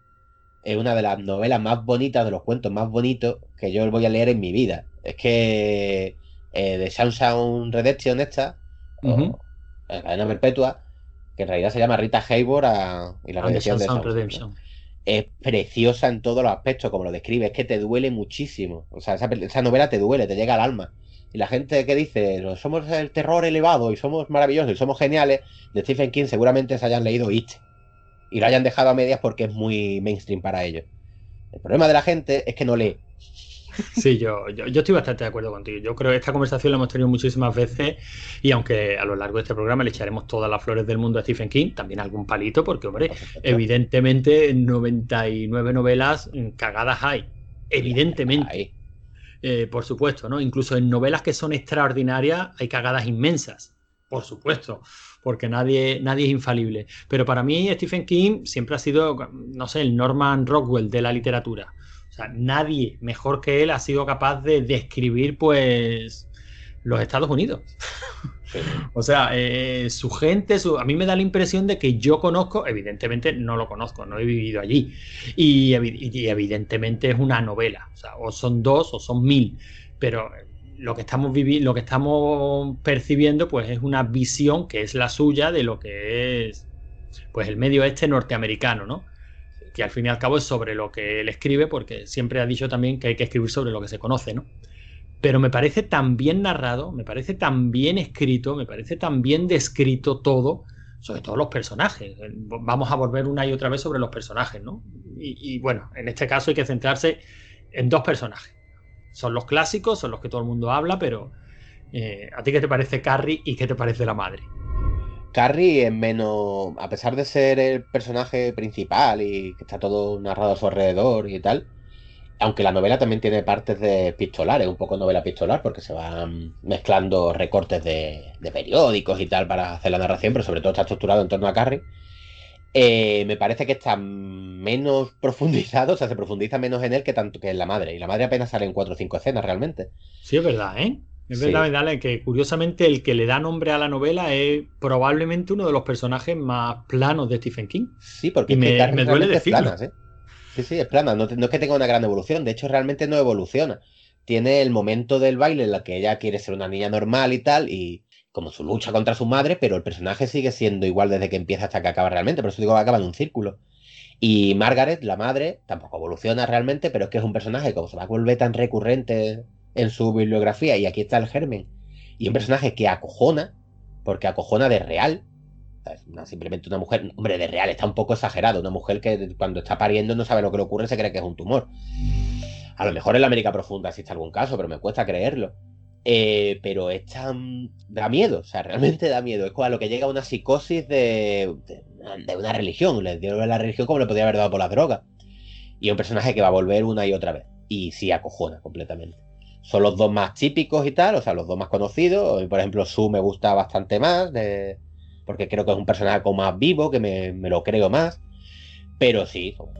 es una de las novelas más bonitas, de los cuentos más bonitos que yo voy a leer en mi vida. Es que eh, de Sound Redemption esta, la cadena perpetua, que en realidad se llama Rita Hayworth y la redención de Redemption. Es preciosa en todos los aspectos, como lo describe, es que te duele muchísimo. O sea, esa, novela te duele, te llega al alma. Y la gente que dice, somos el terror elevado y somos maravillosos y somos geniales, de Stephen King seguramente se hayan leído It. Y lo hayan dejado a medias porque es muy mainstream para ellos. El problema de la gente es que no lee. Sí, yo, yo, estoy bastante de acuerdo contigo. Yo creo que esta conversación la hemos tenido muchísimas veces y aunque a lo largo de este programa le echaremos todas las flores del mundo a Stephen King, también algún palito, porque, hombre, evidentemente 99 novelas cagadas hay. Evidentemente. Eh, por supuesto, ¿no? Incluso en novelas que son extraordinarias hay cagadas inmensas. Por supuesto, porque nadie, nadie es infalible. Pero para mí Stephen King siempre ha sido, no sé, el Norman Rockwell de la literatura sea, nadie mejor que él ha sido capaz de describir, pues, los Estados Unidos. [LAUGHS] o sea, eh, su gente, a mí me da la impresión de que yo conozco, evidentemente no lo conozco, no he vivido allí, y, evidentemente es una novela, o, sea, o son dos o son mil, pero lo que estamos viviendo, lo que estamos percibiendo, pues es una visión que es la suya de lo que es, pues el medio este norteamericano, ¿no? Que al fin y al cabo es sobre lo que él escribe, porque siempre ha dicho también que hay que escribir sobre lo que se conoce, ¿no? Pero me parece tan bien narrado, me parece tan bien escrito, me parece tan bien descrito todo, sobre todo los personajes. Vamos a volver una y otra vez sobre los personajes, ¿no? Y, bueno, en este caso hay que centrarse en dos personajes. Son los clásicos, son los que todo el mundo habla, pero eh, ¿a ti qué te parece Carrie y qué te parece la madre? Carrie es menos, a pesar de ser el personaje principal y que está todo narrado a su alrededor y tal, aunque la novela también tiene partes de pistolares, un poco novela pistolar, porque se van mezclando recortes de, periódicos y tal para hacer la narración, pero sobre todo está estructurado en torno a Carrie. Eh, me parece que está menos [LAUGHS] profundizado, o sea, se profundiza menos en él que tanto que en la madre. Y la madre apenas sale en cuatro o cinco escenas realmente. Sí, es verdad, ¿eh? Es verdad, que curiosamente el que le da nombre a la novela es probablemente uno de los personajes más planos de Stephen King. Sí, porque me, duele decirlo. ¿eh? Sí, sí, es plana. No, es que tenga una gran evolución. De hecho, realmente no evoluciona. Tiene el momento del baile en la que ella quiere ser una niña normal y tal, y como su lucha contra su madre, pero el personaje sigue siendo igual desde que empieza hasta que acaba realmente. Por eso digo que acaba en un círculo. Y Margaret, la madre, tampoco evoluciona realmente, pero es que es un personaje como se va a volver tan recurrente en su bibliografía, y aquí está el germen, y un personaje que acojona, porque acojona de real, simplemente una mujer, hombre, de real, está un poco exagerado, una mujer que cuando está pariendo no sabe lo que le ocurre, se cree que es un tumor. A lo mejor en la América Profunda existe algún caso, pero me cuesta creerlo. Eh, pero es tan... da miedo, o sea, realmente da miedo. Es como a lo que llega una psicosis de, de, una religión. Le dio la religión como le podía haber dado por la droga. Y un personaje que va a volver una y otra vez. Y sí acojona completamente son los dos más típicos y tal, o sea, los dos más conocidos. Por ejemplo, Su me gusta bastante más, porque creo que es un personaje como más vivo, que me, lo creo más. Pero sí, pues,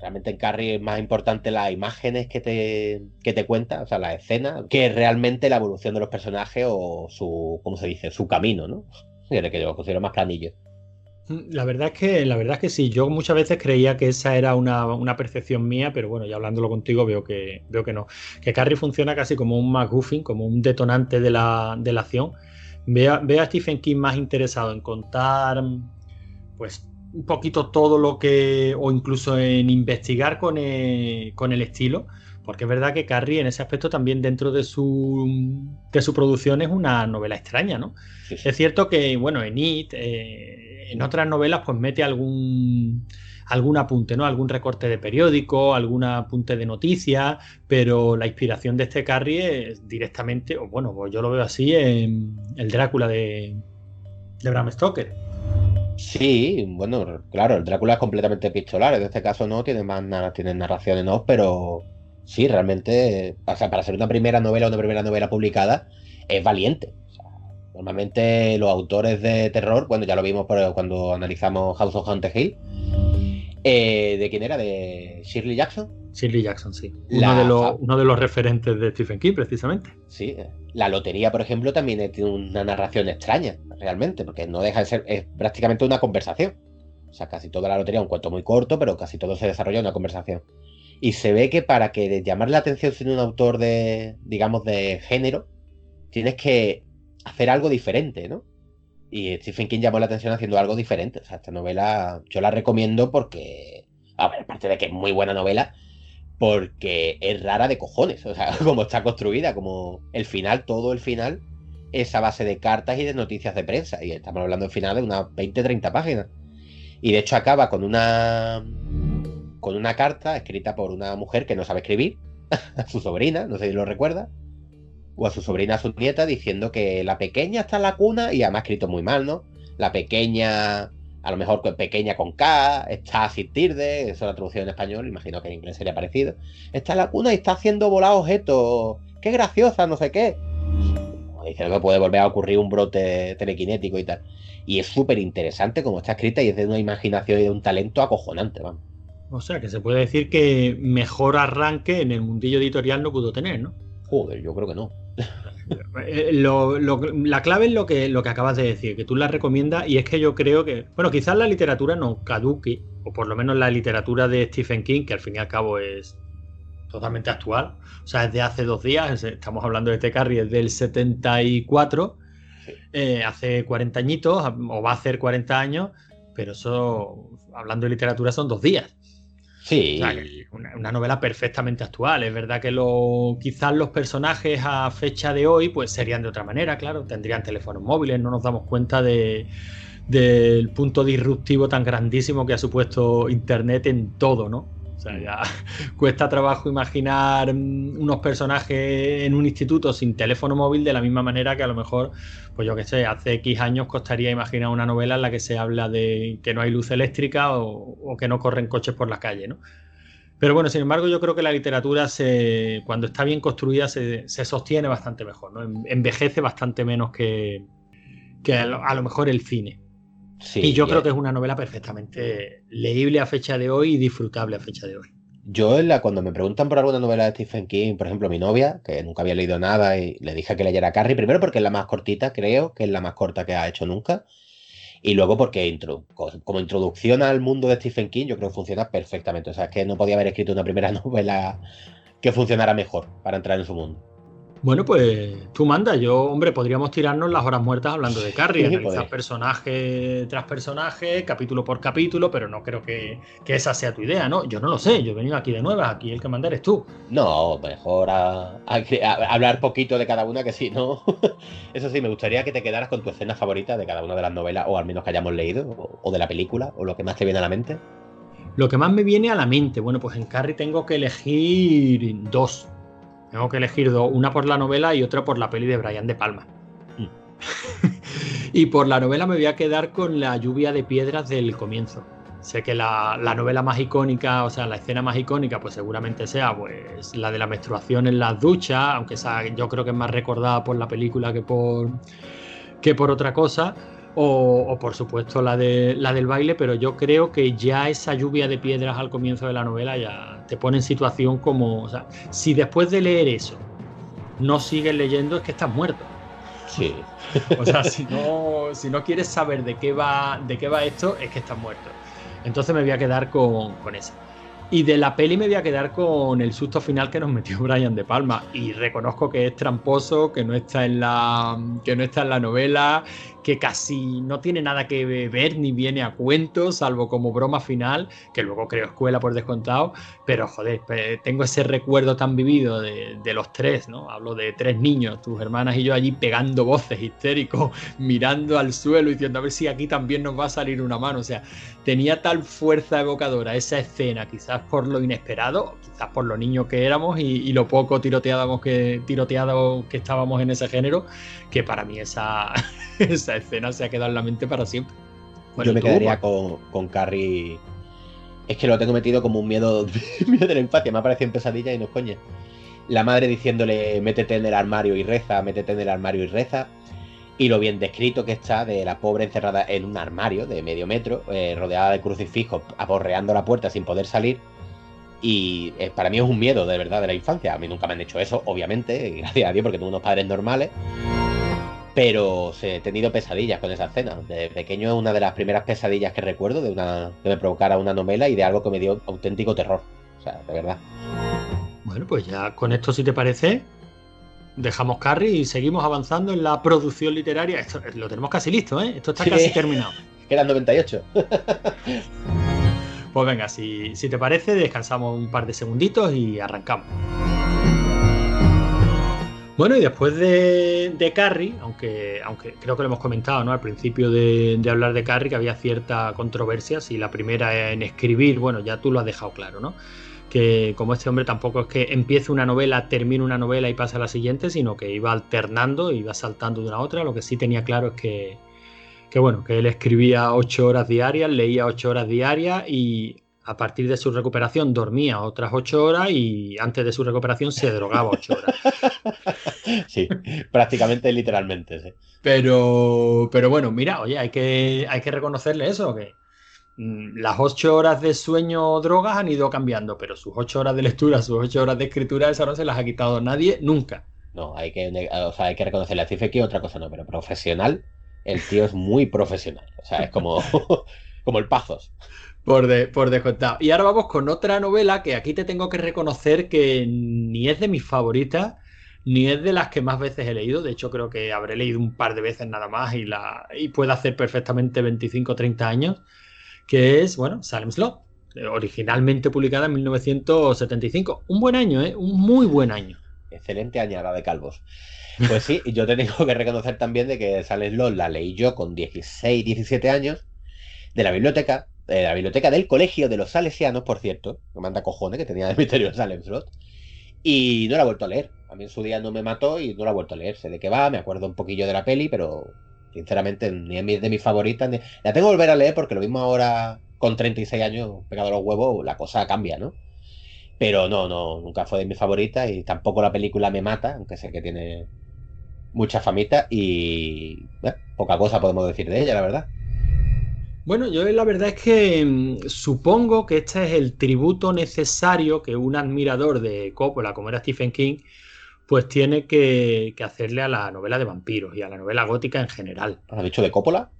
realmente en Carrie es más importante las imágenes que te, que te cuenta, o sea, la escena, que realmente la evolución de los personajes o su, ¿cómo se dice? Su camino, ¿no? Que yo considero más planillo. La verdad es que, la verdad es que sí, yo muchas veces creía que esa era una, percepción mía, pero bueno, ya hablándolo contigo veo que, veo que no. Que Carrie funciona casi como un McGuffin, como un detonante de la, de la acción. Veo, a Stephen King más interesado en contar, pues, un poquito todo lo que, o incluso en investigar con el, con el estilo, porque es verdad que Carrie en ese aspecto también dentro de su, de su producción es una novela extraña, ¿no? Es cierto que, bueno, en It, eh, en otras novelas, pues mete algún algún apunte, ¿no? Algún recorte de periódico, algún apunte de noticias, pero la inspiración de este Carrie es directamente, o bueno, pues yo lo veo así en el Drácula de, Bram Stoker. Sí, bueno, claro, el Drácula es completamente epistolar, en este caso no, tiene más tiene narraciones no, pero sí, realmente, o sea, para ser una primera novela o una primera novela publicada, es valiente. Normalmente los autores de terror, bueno, ya lo vimos cuando analizamos House of Haunted Hill, eh, ¿de quién era? ¿De Shirley Jackson? Shirley Jackson, sí. Uno de, los, uno de, los, referentes de Stephen King, precisamente. Sí, la lotería, por ejemplo, también tiene una narración extraña, realmente, porque no deja de ser, es prácticamente una conversación. O sea, casi toda la lotería un cuento muy corto, pero casi todo se desarrolla en una conversación. Y se ve que para que llamar la atención siendo un autor de, digamos, de género, tienes que hacer algo diferente, ¿no? Y Stephen King llamó la atención haciendo algo diferente. O sea, esta novela yo la recomiendo porque, a ver, aparte de que es muy buena novela, porque es rara de cojones. O sea, [LAUGHS] como está construida, como el final, todo el final, es a base de cartas y de noticias de prensa. Y estamos hablando del final de unas 20-30 páginas. Y de hecho acaba con una con una carta escrita por una mujer que no sabe escribir, a [LAUGHS] su sobrina, no sé si lo recuerda, o a su sobrina, a su nieta, diciendo que la pequeña está en la cuna, y además escrito muy mal, ¿no? La pequeña, a lo mejor pequeña con K, está sin tirde, eso es la traducción en español, imagino que en inglés sería parecido. Está en la cuna y está haciendo volar objetos, qué graciosa, no sé qué. Diciendo que puede volver a ocurrir un brote telequinético y tal. Y es súper interesante como está escrita y es de una imaginación y de un talento acojonante, vamos. O sea, que se puede decir que mejor arranque en el mundillo editorial no pudo tener, ¿no? Joder, yo creo que no. Eh, la clave es lo que, lo que acabas de decir, que tú la recomiendas y es que yo creo que, bueno, quizás la literatura no caduque, o por lo menos la literatura de Stephen King, que al fin y al cabo es totalmente actual, o sea, es de hace dos días, estamos hablando de este Carrie, es del 74, eh, hace 40 añitos, o va a hacer 40 años, pero eso, hablando de literatura, son dos días. Sí. una, novela perfectamente actual. Es verdad que lo, quizás los personajes a fecha de hoy pues serían de otra manera, claro. Tendrían teléfonos móviles, no nos damos cuenta de, del punto disruptivo tan grandísimo que ha supuesto Internet en todo, ¿no? O sea, ya [LAUGHS] cuesta trabajo imaginar mm, unos personajes en un instituto sin teléfono móvil de la misma manera que a lo mejor, pues yo qué sé, hace X años costaría imaginar una novela en la que se habla de que no hay luz eléctrica o, que no corren coches por la calle, ¿no? Pero bueno, sin embargo, yo creo que la literatura, se, cuando está bien construida, se, sostiene bastante mejor, ¿no? Envejece bastante menos que, que a lo mejor el cine y yo creo que es una novela perfectamente leíble a fecha de hoy y disfrutable a fecha de hoy. Yo la, cuando me preguntan por alguna novela de Stephen King, por ejemplo, mi novia, que nunca había leído nada y le dije que leyera Carrie, primero porque es la más cortita, creo, que es la más corta que ha hecho nunca. Y luego porque como introducción al mundo de Stephen King, yo creo que funciona perfectamente. O sea, es que no podía haber escrito una primera [LAUGHS] novela que funcionara mejor para entrar en su mundo. Bueno, pues tú manda. Yo, hombre, podríamos tirarnos las horas muertas hablando de Carrie, analizar personaje tras personaje, capítulo por capítulo, pero no creo que, esa sea tu idea, ¿no? Yo no lo sé, yo he venido aquí de nuevas, aquí el que manda eres tú. No, mejor a, hablar poquito de cada una, que sí, ¿no? [LAUGHS] Eso sí, me gustaría que te quedaras con tu escena favorita de cada una de las novelas, o al menos que hayamos leído, o de la película, o lo que más te viene a la mente. Lo que más me viene a la mente, bueno, pues en Carrie tengo que elegir dos tengo que elegir dos, una por la novela y otra por la peli de Brian De Palma. Mm. [LAUGHS] y por la novela me voy a quedar con la lluvia de piedras del comienzo. Sé que la, novela más icónica, o sea, la escena más icónica, pues seguramente sea pues la de la menstruación en las duchas, aunque sea, yo creo que es más recordada por la película que por, que por otra cosa. O, por supuesto la, de, la del baile, pero yo creo que ya esa lluvia de piedras al comienzo de la novela ya te pone en situación como, o sea, si después de leer eso no sigues leyendo es que estás muerto. Sí. O sea, si [LAUGHS] no, si no quieres saber de qué va, de qué va esto, es que estás muerto. Entonces me voy a quedar con, con esa. Y de la peli me voy a quedar con el susto final que nos metió Brian De Palma. Y reconozco que es tramposo, que no está en la, que no está en la novela, que casi no tiene nada que ver ni viene a cuento, salvo como broma final, que luego creo escuela por descontado. Pero joder, tengo ese recuerdo tan vivido de, de los tres, ¿no? Hablo de tres niños, tus hermanas y yo allí pegando voces histéricos, [LAUGHS] mirando al suelo y diciendo a ver si aquí también nos va a salir una mano. O sea, tenía tal fuerza evocadora esa escena, quizás por lo inesperado, quizás por lo niños que éramos y, lo poco tiroteados que, tiroteado que estábamos en ese género, que para mí esa, [LAUGHS] esa escena se ha quedado en la mente para siempre. Yo me quedaría con, con Carrie. Es que lo tengo metido como un miedo, [LAUGHS] miedo de la infancia, me ha parecido en pesadilla y no es coña. La madre diciéndole, métete en el armario y reza, métete en el armario y reza y lo bien descrito que está de la pobre encerrada en un armario de medio metro, eh, rodeada de crucifijos, aporreando la puerta sin poder salir. Y eh, para mí es un miedo de verdad de la infancia. A mí nunca me han hecho eso, obviamente, [LAUGHS] gracias a Dios, porque tengo unos padres normales. Pero he tenido pesadillas con esa escena. De pequeño es una de las primeras pesadillas que recuerdo de una que me provocara una novela y de algo que me dio auténtico terror. O sea, de verdad. Bueno, pues ya con esto, si te parece, dejamos Carrie y seguimos avanzando en la producción literaria. Esto lo tenemos casi listo, ¿eh? Esto está casi terminado. [LAUGHS] Quedan 98. [LAUGHS] pues venga, si, si te parece, descansamos un par de segunditos y arrancamos. Bueno, y después de, de, Carrie, aunque, aunque creo que lo hemos comentado ¿no? al principio de, hablar de Carrie, que había cierta controversia, si la primera en escribir, bueno, ya tú lo has dejado claro, ¿no? Que como este hombre tampoco es que empiece una novela, termine una novela y pasa a la siguiente, sino que iba alternando, iba saltando de una a otra. Lo que sí tenía claro es que, que bueno, que él escribía ocho horas diarias, leía ocho horas diarias y a partir de su recuperación dormía otras ocho horas y antes de su recuperación se drogaba ocho horas. [LAUGHS] Sí, prácticamente literalmente, sí. Pero, pero bueno, mira, oye, hay que, hay que reconocerle eso, que mm, las ocho horas de sueño o drogas han ido cambiando, pero sus ocho horas de lectura, sus ocho horas de escritura, esa no se las ha quitado nadie nunca. No, hay que, o sea, hay que reconocerle a Cifre otra cosa no, pero profesional, el tío es muy profesional. O sea, es como, como el Pazos. Por, de, por descontado. Y ahora vamos con otra novela que aquí te tengo que reconocer que ni es de mis favoritas, ni es de las que más veces he leído. De hecho, creo que habré leído un par de veces nada más y, la, y puede hacer perfectamente 25 o 30 años, que es, bueno, Salem Slot, originalmente publicada en 1975. Un buen año, ¿eh? Un muy buen año. Excelente añada de calvos. Pues sí, yo te tengo que reconocer también de que Salem Slot la leí yo con 16, 17 años de la biblioteca de la biblioteca del colegio de los salesianos, por cierto, me manda cojones que tenía el [LAUGHS] misterio de y no la he vuelto a leer. A mí en su día no me mató y no la he vuelto a leer. Sé de qué va, me acuerdo un poquillo de la peli, pero sinceramente ni es de mis favoritas. La tengo que volver a leer porque lo mismo ahora con 36 años pegado a los huevos, la cosa cambia, ¿no? Pero no, no, nunca fue de mis favoritas y tampoco la película me mata, aunque sé que tiene mucha famita y poca cosa podemos decir de ella, la verdad. Bueno, yo la verdad es que mm, supongo que este es el tributo necesario que un admirador de Coppola, como era Stephen King, pues tiene que, hacerle a la novela de vampiros y a la novela gótica en general. ¿Has dicho de Coppola?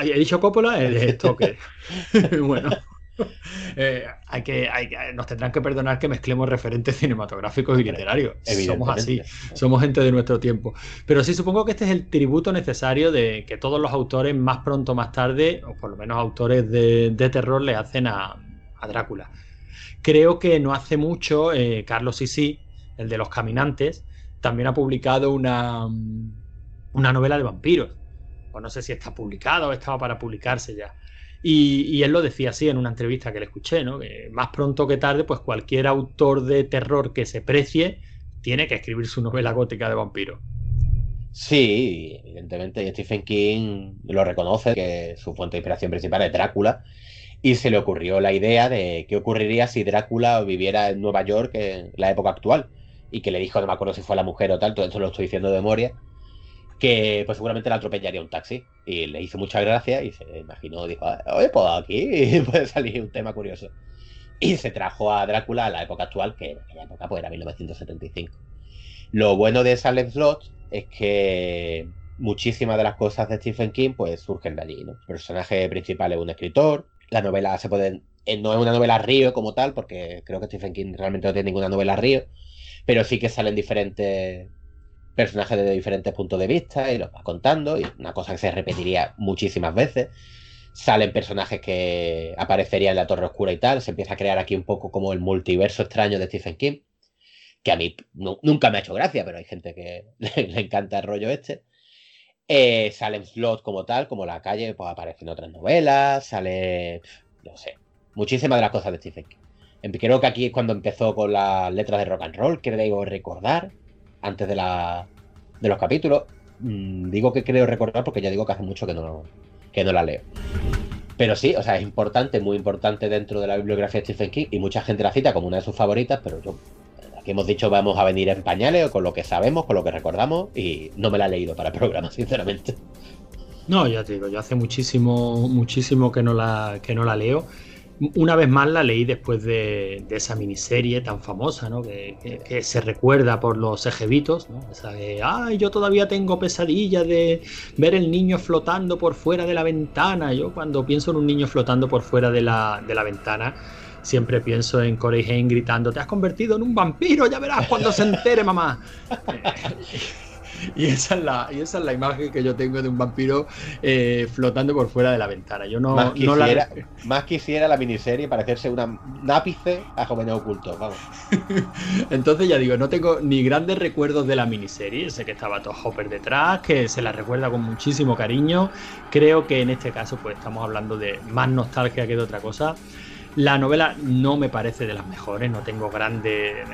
He dicho Coppola, es de Stoker. bueno. [LAUGHS] Eh, hay, que, nos tendrán que perdonar que mezclemos referentes cinematográficos y literarios. Somos así, somos gente de nuestro tiempo. Pero sí supongo que este es el tributo necesario de que todos los autores, más pronto o más tarde, o por lo menos autores de, terror, le hacen a, Drácula. Creo que no hace mucho, eh, Carlos Sisi, el de los caminantes, también ha publicado una, una novela de vampiros. O no sé si está publicado o estaba para publicarse ya. Y, él lo decía así en una entrevista que le escuché, ¿no? Que más pronto que tarde, pues cualquier autor de terror que se precie tiene que escribir su novela gótica de vampiro. Sí, evidentemente Stephen King lo reconoce, que su fuente de inspiración principal es Drácula, y se le ocurrió la idea de qué ocurriría si Drácula viviera en Nueva York en la época actual, y que le dijo, no me acuerdo si fue la mujer o tal, todo esto lo estoy diciendo de memoria, que pues seguramente la atropellaría un taxi. Y le hizo mucha gracia y se imaginó, dijo, oye, pues aquí [LAUGHS] puede salir un tema curioso. Y se trajo a Drácula a la época actual, que en aquella época pues, era 1975. Lo bueno de Salem Slot es que muchísimas de las cosas de Stephen King pues surgen de allí, ¿no? El personaje principal es un escritor, la novela se puede... Eh, no es una novela río como tal, porque creo que Stephen King realmente no tiene ninguna novela río, pero sí que salen diferentes personajes de diferentes puntos de vista y los va contando, y una cosa que se repetiría muchísimas veces. Salen personajes que aparecerían en la Torre Oscura y tal, se empieza a crear aquí un poco como el multiverso extraño de Stephen King, que a mí nunca me ha hecho gracia, pero hay gente que [LAUGHS] le, encanta el rollo este. Eh, salen slots como tal, como la calle, pues aparecen otras novelas, sale, no sé, muchísimas de las cosas de Stephen King. Creo que aquí es cuando empezó con las letras de rock and roll, creo recordar antes de, la, de los capítulos. Mm, digo que creo recordar porque ya digo que hace mucho que no, que no la leo. Pero sí, o sea, es importante, muy importante dentro de la bibliografía de Stephen King y mucha gente la cita como una de sus favoritas, pero yo, aquí hemos dicho, vamos a venir en pañales o con lo que sabemos, con lo que recordamos y no me la he leído para el programa, [LAUGHS] sinceramente. No, ya te digo, yo hace muchísimo, muchísimo que no la, que no la leo una vez más la leí después de, esa miniserie tan famosa, ¿no? Que, se recuerda por los de, ay, yo todavía tengo pesadillas de ver el niño flotando por fuera de la ventana. Yo cuando pienso en un niño flotando por fuera de la, de la ventana, siempre pienso en Corey Haim gritando, te has convertido en un vampiro, ya verás cuando se entere mamá. [LAUGHS] y, esa es la, y esa es la imagen que yo tengo de un vampiro eh, flotando por fuera de la ventana. Yo no, más, quisiera, la... más quisiera la miniserie parecerse una, nápice a jóvenes ocultos, vamos. [LAUGHS] Entonces ya digo, no tengo ni grandes recuerdos de la miniserie, sé que estaba todo Hopper detrás, que se la recuerda con muchísimo cariño. Creo que en este caso pues estamos hablando de más nostalgia que de otra cosa. La novela no me parece de las mejores, no tengo grandes,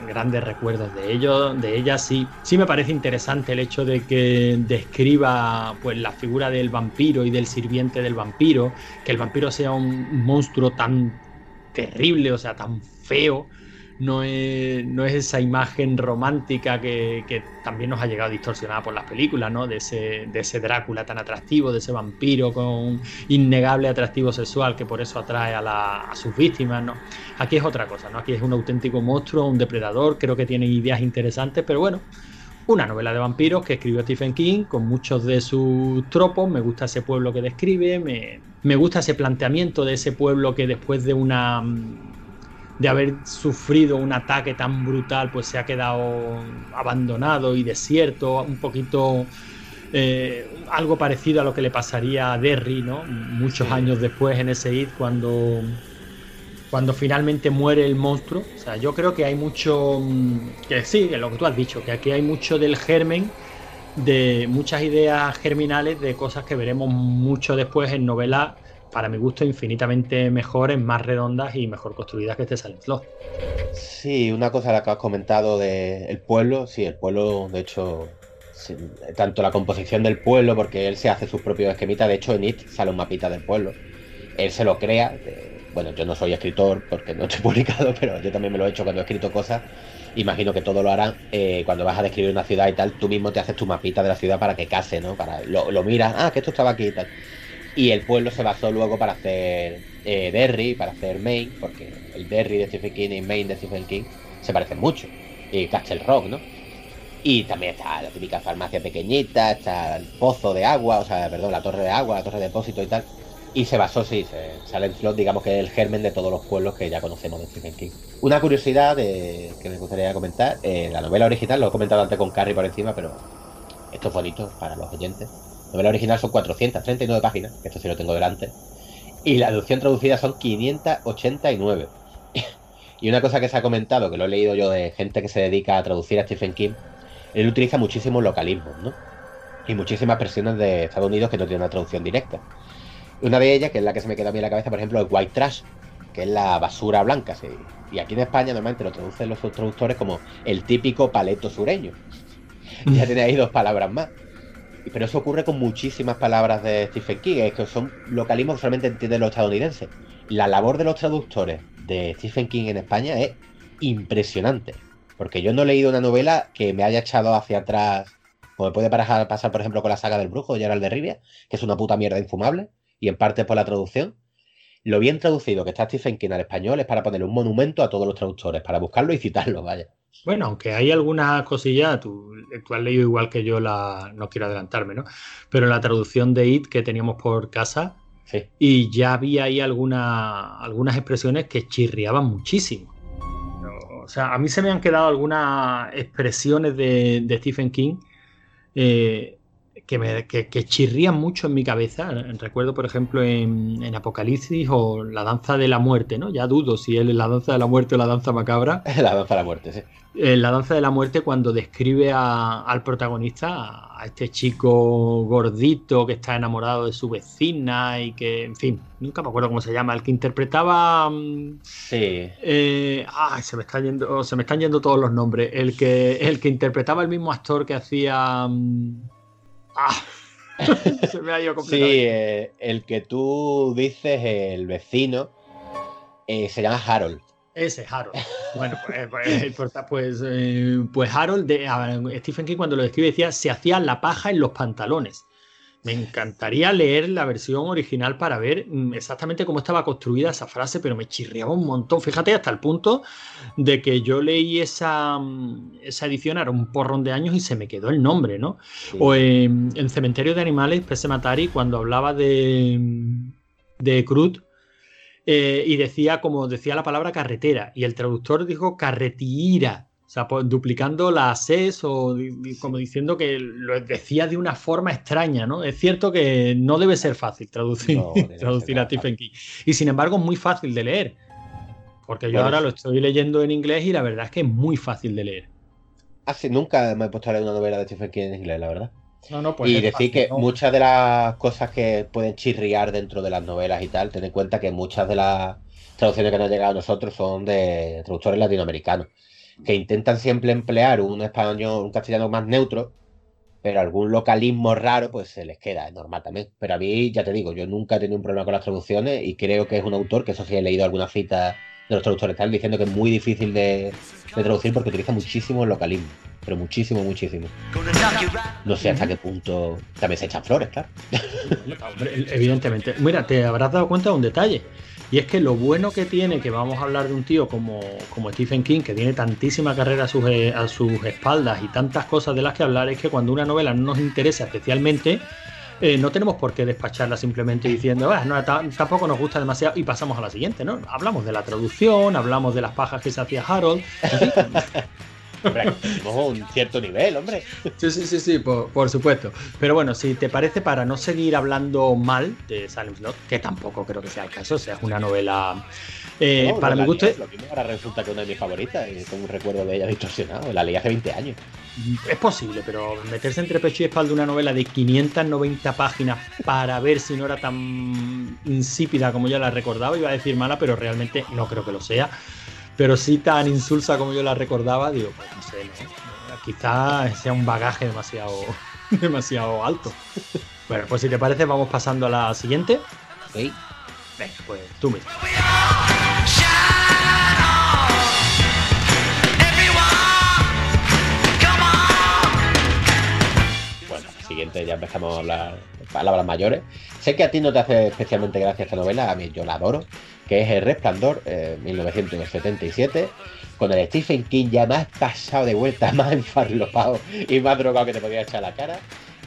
recuerdos de ello, de ella. Sí, sí me parece interesante el hecho de que describa pues la figura del vampiro y del sirviente del vampiro, que el vampiro sea un monstruo tan terrible, o sea, tan feo, no es, no es esa imagen romántica que, también nos ha llegado distorsionada por las películas, ¿no? De ese, de ese Drácula tan atractivo, de ese vampiro con innegable atractivo sexual que por eso atrae a, sus víctimas, ¿no? Aquí es otra cosa, ¿no? Aquí es un auténtico monstruo, un depredador, creo que tiene ideas interesantes, pero bueno, una novela de vampiros que escribió Stephen King con muchos de sus tropos. Me gusta ese pueblo que describe, me, me, gusta ese planteamiento de ese pueblo que después de una de haber sufrido un ataque tan brutal, pues se ha quedado abandonado y desierto, un poquito eh, algo parecido a lo que le pasaría a Derry, ¿no? Muchos años después en ese hit, cuando, cuando finalmente muere el monstruo. O sea, yo creo que hay mucho, mm, que sí, lo que tú has dicho, que aquí hay mucho del germen de muchas ideas germinales de cosas que veremos mucho después en novelas para mi gusto, infinitamente mejores, más redondas y mejor construidas que este Silent Slot. Sí, una cosa la que has comentado del pueblo, sí, el pueblo, de hecho, tanto la composición del pueblo, porque él se hace sus propios esquemitas, de hecho en It sale un mapita del pueblo, él se lo crea, bueno, yo no soy escritor porque no estoy [LAUGHS] publicado, pero yo también me lo he hecho cuando he escrito cosas, imagino que todo lo harán eh, cuando vas a describir una ciudad y tal, tú mismo te haces tu mapita de la ciudad para que case, ¿no? Para, lo, lo miras, ah, que esto estaba aquí y tal. Y el pueblo se basó luego para hacer eh, Derry, para hacer Maine, porque el Derry de Stephen King y Maine de Stephen King se parecen mucho. Y Castle Rock, ¿no? Y también está la típica farmacia pequeñita, está el pozo de agua, o sea, perdón, la torre de agua, la torre de depósito y tal. Y se basó, sí, se, Silent Slot, digamos que es el germen de todos los pueblos que ya conocemos de Stephen King. Una curiosidad que me gustaría comentar, eh, la novela original, lo he comentado antes con Carrie por encima, pero esto es bonito para los oyentes. La novela original son 439 páginas, que esto sí lo tengo delante. Y la edición traducida son 589. [LAUGHS] y una cosa que se ha comentado, que lo he leído yo de gente que se dedica a traducir a Stephen King, él utiliza muchísimos localismos, ¿no? Y muchísimas versiones de Estados Unidos que no tienen una traducción directa. Una de ellas, que es la que se me queda a mí en la cabeza, por ejemplo, es White Trash, que es la basura blanca. ¿sí? Y aquí en España normalmente lo traducen los traductores como el típico paleto sureño. [LAUGHS] ya ahí dos palabras más. Pero eso ocurre con muchísimas palabras de Stephen King, es que son localismos que solamente entienden los estadounidenses. La labor de los traductores de Stephen King en España es impresionante. Porque yo no he leído una novela que me haya echado hacia atrás, como puede pasar, por ejemplo, con la saga del brujo de Gerald de Rivia, que es una puta mierda infumable, y en parte por la traducción. Lo bien traducido que está Stephen King al español es para ponerle un monumento a todos los traductores, para buscarlo y citarlo, vaya. Bueno, aunque hay algunas cosillas, tú, tú, has leído igual que yo la, no quiero adelantarme, ¿no? Pero la traducción de IT que teníamos por casa, y ya había ahí alguna, algunas expresiones que chirriaban muchísimo. o sea, a mí se me han quedado algunas expresiones de, Stephen King eh, que, me, que, chirrían mucho en mi cabeza. Recuerdo, por ejemplo, en, Apocalipsis o La Danza de la Muerte, ¿no? Ya dudo si él es la danza de la muerte o la danza macabra. [LAUGHS] la danza de la muerte, sí. En la danza de la muerte, cuando describe al protagonista, a este chico gordito que está enamorado de su vecina y que, en fin, nunca me acuerdo cómo se llama, el que interpretaba. Mm, sí. Eh, ay, se me, está yendo, se me están yendo todos los nombres. El que, el que interpretaba el mismo actor que hacía. Ah, [LAUGHS] se me ha ido Sí, eh, el que tú dices, el vecino, eh, se llama Harold. Ese, Harold. [LAUGHS] Bueno, pues, pues, pues, eh, pues Harold, de, Stephen King cuando lo describe decía, se hacía la paja en los pantalones. Me encantaría leer la versión original para ver mm, exactamente cómo estaba construida esa frase, pero me chirriaba un montón. Fíjate, hasta el punto de que yo leí esa, mm, esa edición, era un porrón de años y se me quedó el nombre, ¿no? O en, Cementerio de Animales, Pese Matari, cuando hablaba de, de Crut, eh, y decía, como decía la palabra carretera, y el traductor dijo carretira, sea, pues, duplicando la S o como diciendo que lo decía de una forma extraña, ¿no? Es cierto que no debe ser fácil traducir, [LAUGHS] traducir a Stephen King, y sin embargo es muy fácil de leer, porque yo ahora lo estoy leyendo en inglés y la verdad es que es muy fácil de leer. Así, nunca me he puesto a leer una novela de Stephen King en inglés, la verdad. Pues y decir que muchas de las cosas que pueden chirriar dentro de las novelas y tal, ten en cuenta que muchas de las traducciones que nos han llegado a nosotros son de traductores latinoamericanos, que intentan siempre emplear un español, un castellano más neutro, pero algún localismo raro pues se les queda, es normal también. Pero a mí, ya te digo, yo nunca he tenido un problema con las traducciones y creo que es un autor, que eso sí he leído alguna cita de los traductores, están diciendo que es muy difícil de, de traducir porque utiliza muchísimo el localismo pero muchísimo, muchísimo. No sé hasta qué punto también se echan flores, claro. [LAUGHS] Evidentemente. Mira, te habrás dado cuenta de un detalle. Y es que lo bueno que tiene, que vamos a hablar de un tío como, como Stephen King, que tiene tantísima carrera a sus, eh, a sus espaldas y tantas cosas de las que hablar, es que cuando una novela no nos interesa especialmente, eh, no tenemos por qué despacharla simplemente diciendo, ah, tampoco nos gusta demasiado y pasamos a la siguiente, ¿no? Hablamos de la traducción, hablamos de las pajas que se hacía Harold. [LAUGHS] un cierto nivel, hombre. Sí, sí, sí, sí, por, supuesto. Pero bueno, si te parece, para no seguir hablando mal de Salem Slot, que tampoco creo que sea el caso, o sea, es una novela. Eh, para mi gusto. Lo mismo ahora resulta que una de mis favoritas, y con un recuerdo de ella distorsionado. La leí hace 20 años. Es posible, pero meterse entre pecho y espalda una novela de 590 páginas para ver si no era tan insípida como yo la recordaba, iba a decir mala, pero realmente no creo que lo sea pero sí tan insulsa como yo la recordaba, digo, pues no sé, ¿no? quizás sea un bagaje demasiado, [LAUGHS] demasiado alto. Bueno, pues si te parece, vamos pasando a la siguiente. Sí. Venga, pues tú mismo. Bueno, siguiente ya empezamos a hablar palabras mayores. Sé que a ti no te hace especialmente gracia esta novela, a mí yo la adoro que es El Resplandor, 1977, eh, con el Stephen King ya más pasado de vuelta, [LAUGHS] más enfarlopado y más drogado que te podía echar la cara.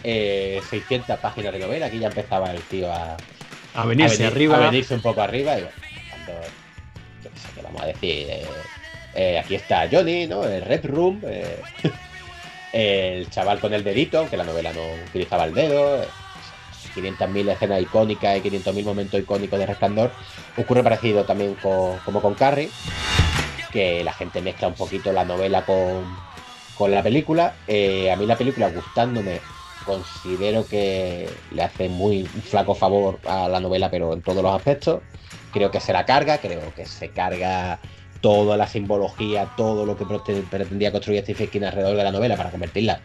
600 eh, páginas de novela, aquí ya empezaba el tío a, a venirse arriba. A venirse un poco arriba y bueno, cuando, yo qué sé qué vamos a decir. Eh, aquí está Johnny, ¿no? El Red Room, [LAUGHS] el chaval con el dedito, aunque la novela no utilizaba el dedo 500.000 escenas icónicas y 500.000 momentos icónicos de Resplandor. Ocurre parecido también como con Carrie, que la gente mezcla un poquito la novela con, la película. Eh, a mí la película gustándome, considero que le hace muy flaco favor a la novela, pero en todos los aspectos. Creo que se la carga, creo que se carga toda la simbología, todo lo que pretendía construir Stephen King alrededor de la novela para convertirla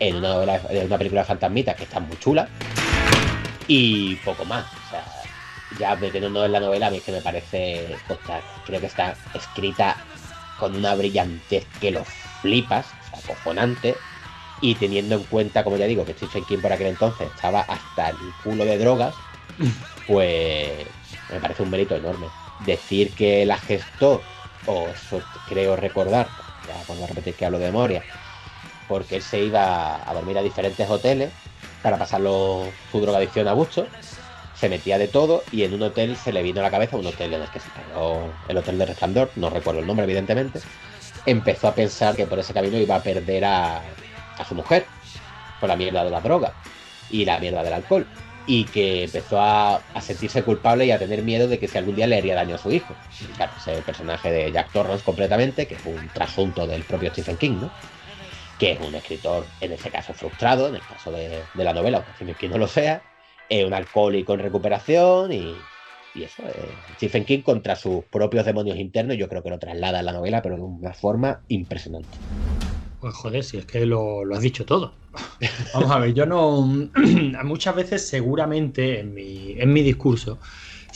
en una novela, en una película de fantasmitas que está muy chula y poco más. O sea, ya deteniendo en la novela, a mí es que me parece, creo que está escrita con una brillantez que lo flipas, o sea, acojonante, y teniendo en cuenta, como ya digo, que Stephen King por aquel entonces estaba hasta el culo de drogas, [LAUGHS] pues me parece un mérito enorme. Decir que la gestó, o eso creo recordar, ya cuando repetir que hablo de memoria, porque él se iba a dormir a diferentes hoteles para pasarlo su drogadicción a gusto. Se metía de todo y en un hotel se le vino a la cabeza, un hotel en el que se quedó el hotel de Resplandor, no recuerdo el nombre evidentemente, empezó a pensar que por ese camino iba a perder a, su mujer por la mierda de la droga y la mierda del alcohol y que empezó a, sentirse culpable y a tener miedo de que si algún día le haría daño a su hijo. Claro, ese personaje de Jack Torrance completamente, que es un trasunto del propio Stephen King, ¿no? Que es un escritor, en este caso frustrado, en el caso de, la novela, que no lo sea, es un alcohólico en recuperación y, eso, eh, Stephen King contra sus propios demonios internos, yo creo que lo traslada en la novela, pero de una forma impresionante. Pues joder, si es que lo, lo has dicho todo. Vamos a ver, yo no. [CLEARS THROAT] muchas veces, seguramente, en mi, en mi discurso,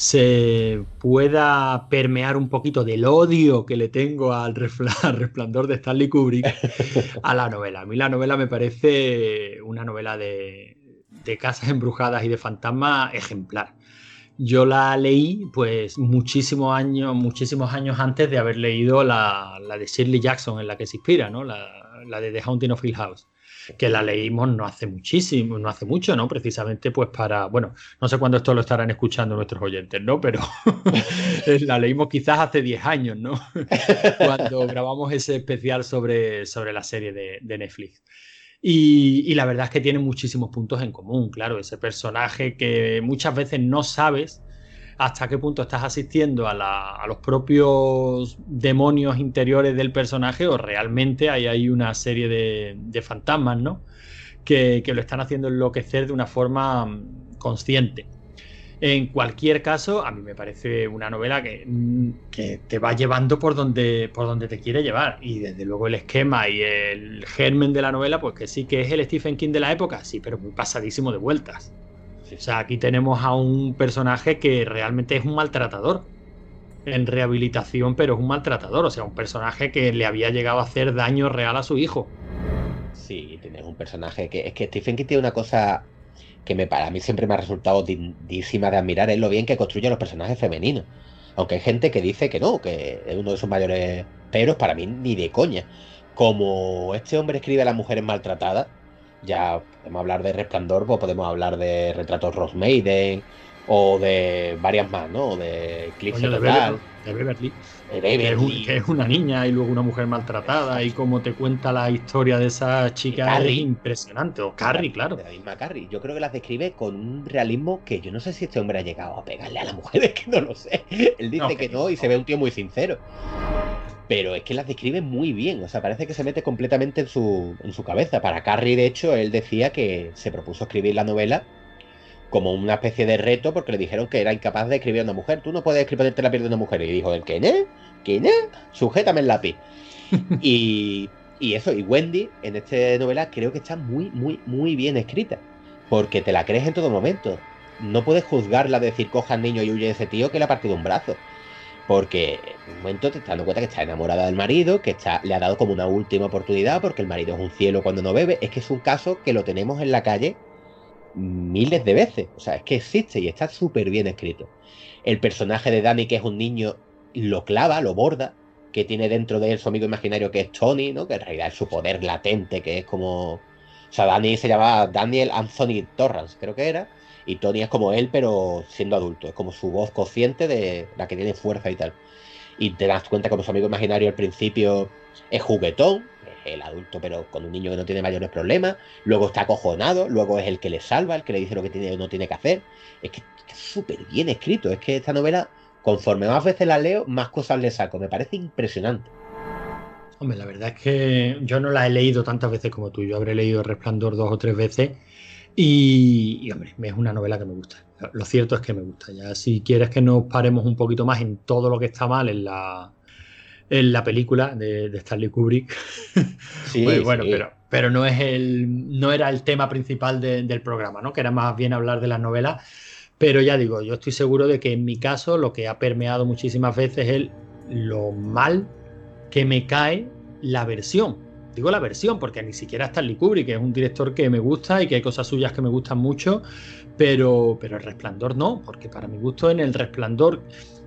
se pueda permear un poquito del odio que le tengo al, resplandor de Stanley Kubrick a la novela. A mí la novela me parece una novela de, casas embrujadas y de fantasmas ejemplar. Yo la leí pues muchísimos años, muchísimos años antes de haber leído la, de Shirley Jackson en la que se inspira, ¿no? la, la de The Haunting of Hill House. Que la leímos no hace muchísimo, no hace mucho, ¿no? Precisamente pues para, bueno, no sé cuándo esto lo estarán escuchando nuestros oyentes, ¿no? Pero [LAUGHS] la leímos quizás hace 10 años, ¿no? [LAUGHS] Cuando grabamos ese especial sobre, sobre la serie de, Netflix. Y, y, la verdad es que tiene muchísimos puntos en común, claro, ese personaje que muchas veces no sabes hasta qué punto estás asistiendo a, los propios demonios interiores del personaje o realmente hay, hay una serie de, fantasmas, ¿no? Que, lo están haciendo enloquecer de una forma mm, consciente. En cualquier caso, a mí me parece una novela que, mm, que, te va llevando por donde, por donde te quiere llevar. Y desde luego el esquema y el germen de la novela, pues que sí que es el Stephen King de la época, sí, pero muy pasadísimo de vueltas. O sea, aquí tenemos a un personaje que realmente es un maltratador en rehabilitación, pero es un maltratador, o sea, un personaje que le había llegado a hacer daño real a su hijo. Sí, tienes un personaje que es que Stephen King tiene una cosa que me para mí siempre me ha resultado dignísima de admirar, es lo bien que construye los personajes femeninos. Aunque hay gente que dice que no, que es uno de sus mayores peros, para mí ni de coña. Como este hombre escribe a las mujeres maltratadas, ya podemos hablar de Resplandor, pues podemos hablar de Retratos Ross Maiden o de varias más, ¿no? De Eclipse Total. De Beverly. De Beverly. Que, es una niña y luego una mujer maltratada y como te cuenta la historia de esa chica es impresionante. O Carrie, claro. De la misma Carrie. Yo creo que las describe con un realismo que yo no sé si este hombre ha llegado a pegarle a la mujer, [LAUGHS] es que no lo sé. Él dice que, no y se ve un tío muy sincero pero es que las describe muy bien, o sea, parece que se mete completamente en su, en su cabeza. Para Carrie, de hecho, él decía que se propuso escribir la novela como una especie de reto porque le dijeron que era incapaz de escribir a una mujer. Tú no puedes escribir la piel de una mujer. Y dijo, ¿el qué? ¿Qué? Sujétame el lápiz. [LAUGHS] y, y eso, y Wendy en esta novela creo que está muy, muy, muy bien escrita. Porque te la crees en todo momento. No puedes juzgarla de decir, coja al niño y huye de ese tío que le ha partido un brazo. Porque en un momento te estás dando cuenta que está enamorada del marido, que está, le ha dado como una última oportunidad porque el marido es un cielo cuando no bebe. Es que es un caso que lo tenemos en la calle miles de veces. O sea, es que existe y está súper bien escrito. El personaje de Danny, que es un niño, lo clava, lo borda, que tiene dentro de él su amigo imaginario que es Tony, ¿no? Que en realidad es su poder latente, que es como. O sea, Danny se llamaba Daniel Anthony Torrance, creo que era y Tony es como él, pero siendo adulto. Es como su voz consciente de la que tiene fuerza y tal. Y te das cuenta como su amigo imaginario al principio es juguetón, es el adulto, pero con un niño que no tiene mayores problemas. Luego está acojonado, luego es el que le salva, el que le dice lo que tiene o no tiene que hacer. Es que es súper bien escrito. Es que esta novela, conforme más veces la leo, más cosas le saco. Me parece impresionante. Hombre, la verdad es que yo no la he leído tantas veces como tú. Yo habré leído Resplandor dos o tres veces y, hombre, es una novela que me gusta. Lo cierto es que me gusta. Ya si quieres que nos paremos un poquito más en todo lo que está mal en la, en la película de, Stanley Kubrick, [LAUGHS] sí, pues bueno, pero, pero no es el no era el tema principal del programa, ¿no? Que era más bien hablar de las novelas. Pero ya digo, yo estoy seguro de que en mi caso lo que ha permeado muchísimas veces es lo mal que me cae la versión digo la versión, porque ni siquiera Stanley Kubrick, que es un director que me gusta y que hay cosas suyas que me gustan mucho, pero, pero el resplandor no, porque para mi gusto en el resplandor,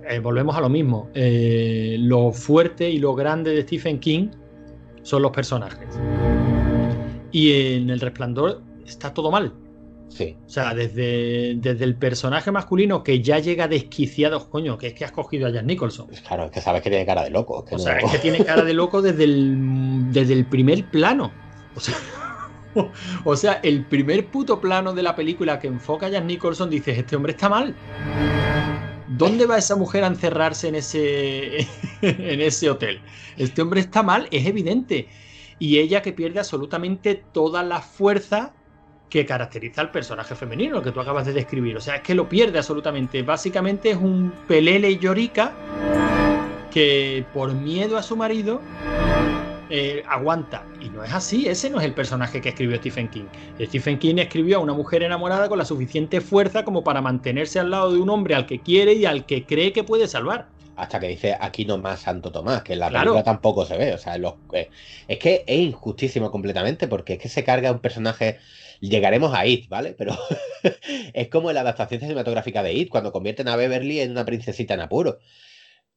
eh, volvemos a lo mismo, eh, lo fuerte y lo grande de Stephen King son los personajes. Y en el resplandor está todo mal. O sea, desde, desde el personaje masculino que ya llega desquiciado, coño, que es que has cogido a Jack Nicholson. Claro, es que sabes que tiene cara de loco. o sea, es que tiene cara de loco desde el, desde el primer plano. O sea, [LAUGHS] o sea, el primer puto plano de la película que enfoca a Jack Nicholson, dices, este hombre está mal. ¿Dónde va esa mujer a encerrarse en ese, [LAUGHS] en ese hotel? Este hombre está mal, es evidente. Y ella que pierde absolutamente toda la fuerza que caracteriza al personaje femenino, que tú acabas de describir. O sea, es que lo pierde absolutamente. Básicamente es un pelele llorica que por miedo a su marido eh, aguanta. Y no es así, ese no es el personaje que escribió Stephen King. Stephen King escribió a una mujer enamorada con la suficiente fuerza como para mantenerse al lado de un hombre al que quiere y al que cree que puede salvar. Hasta que dice aquí no más Santo Tomás, que en la película tampoco se ve. O sea, eh, es que es injustísimo completamente, porque es que se carga un personaje Llegaremos a It, ¿vale? Pero [LAUGHS] es como la adaptación cinematográfica de It, cuando convierten a Beverly en una princesita en apuro.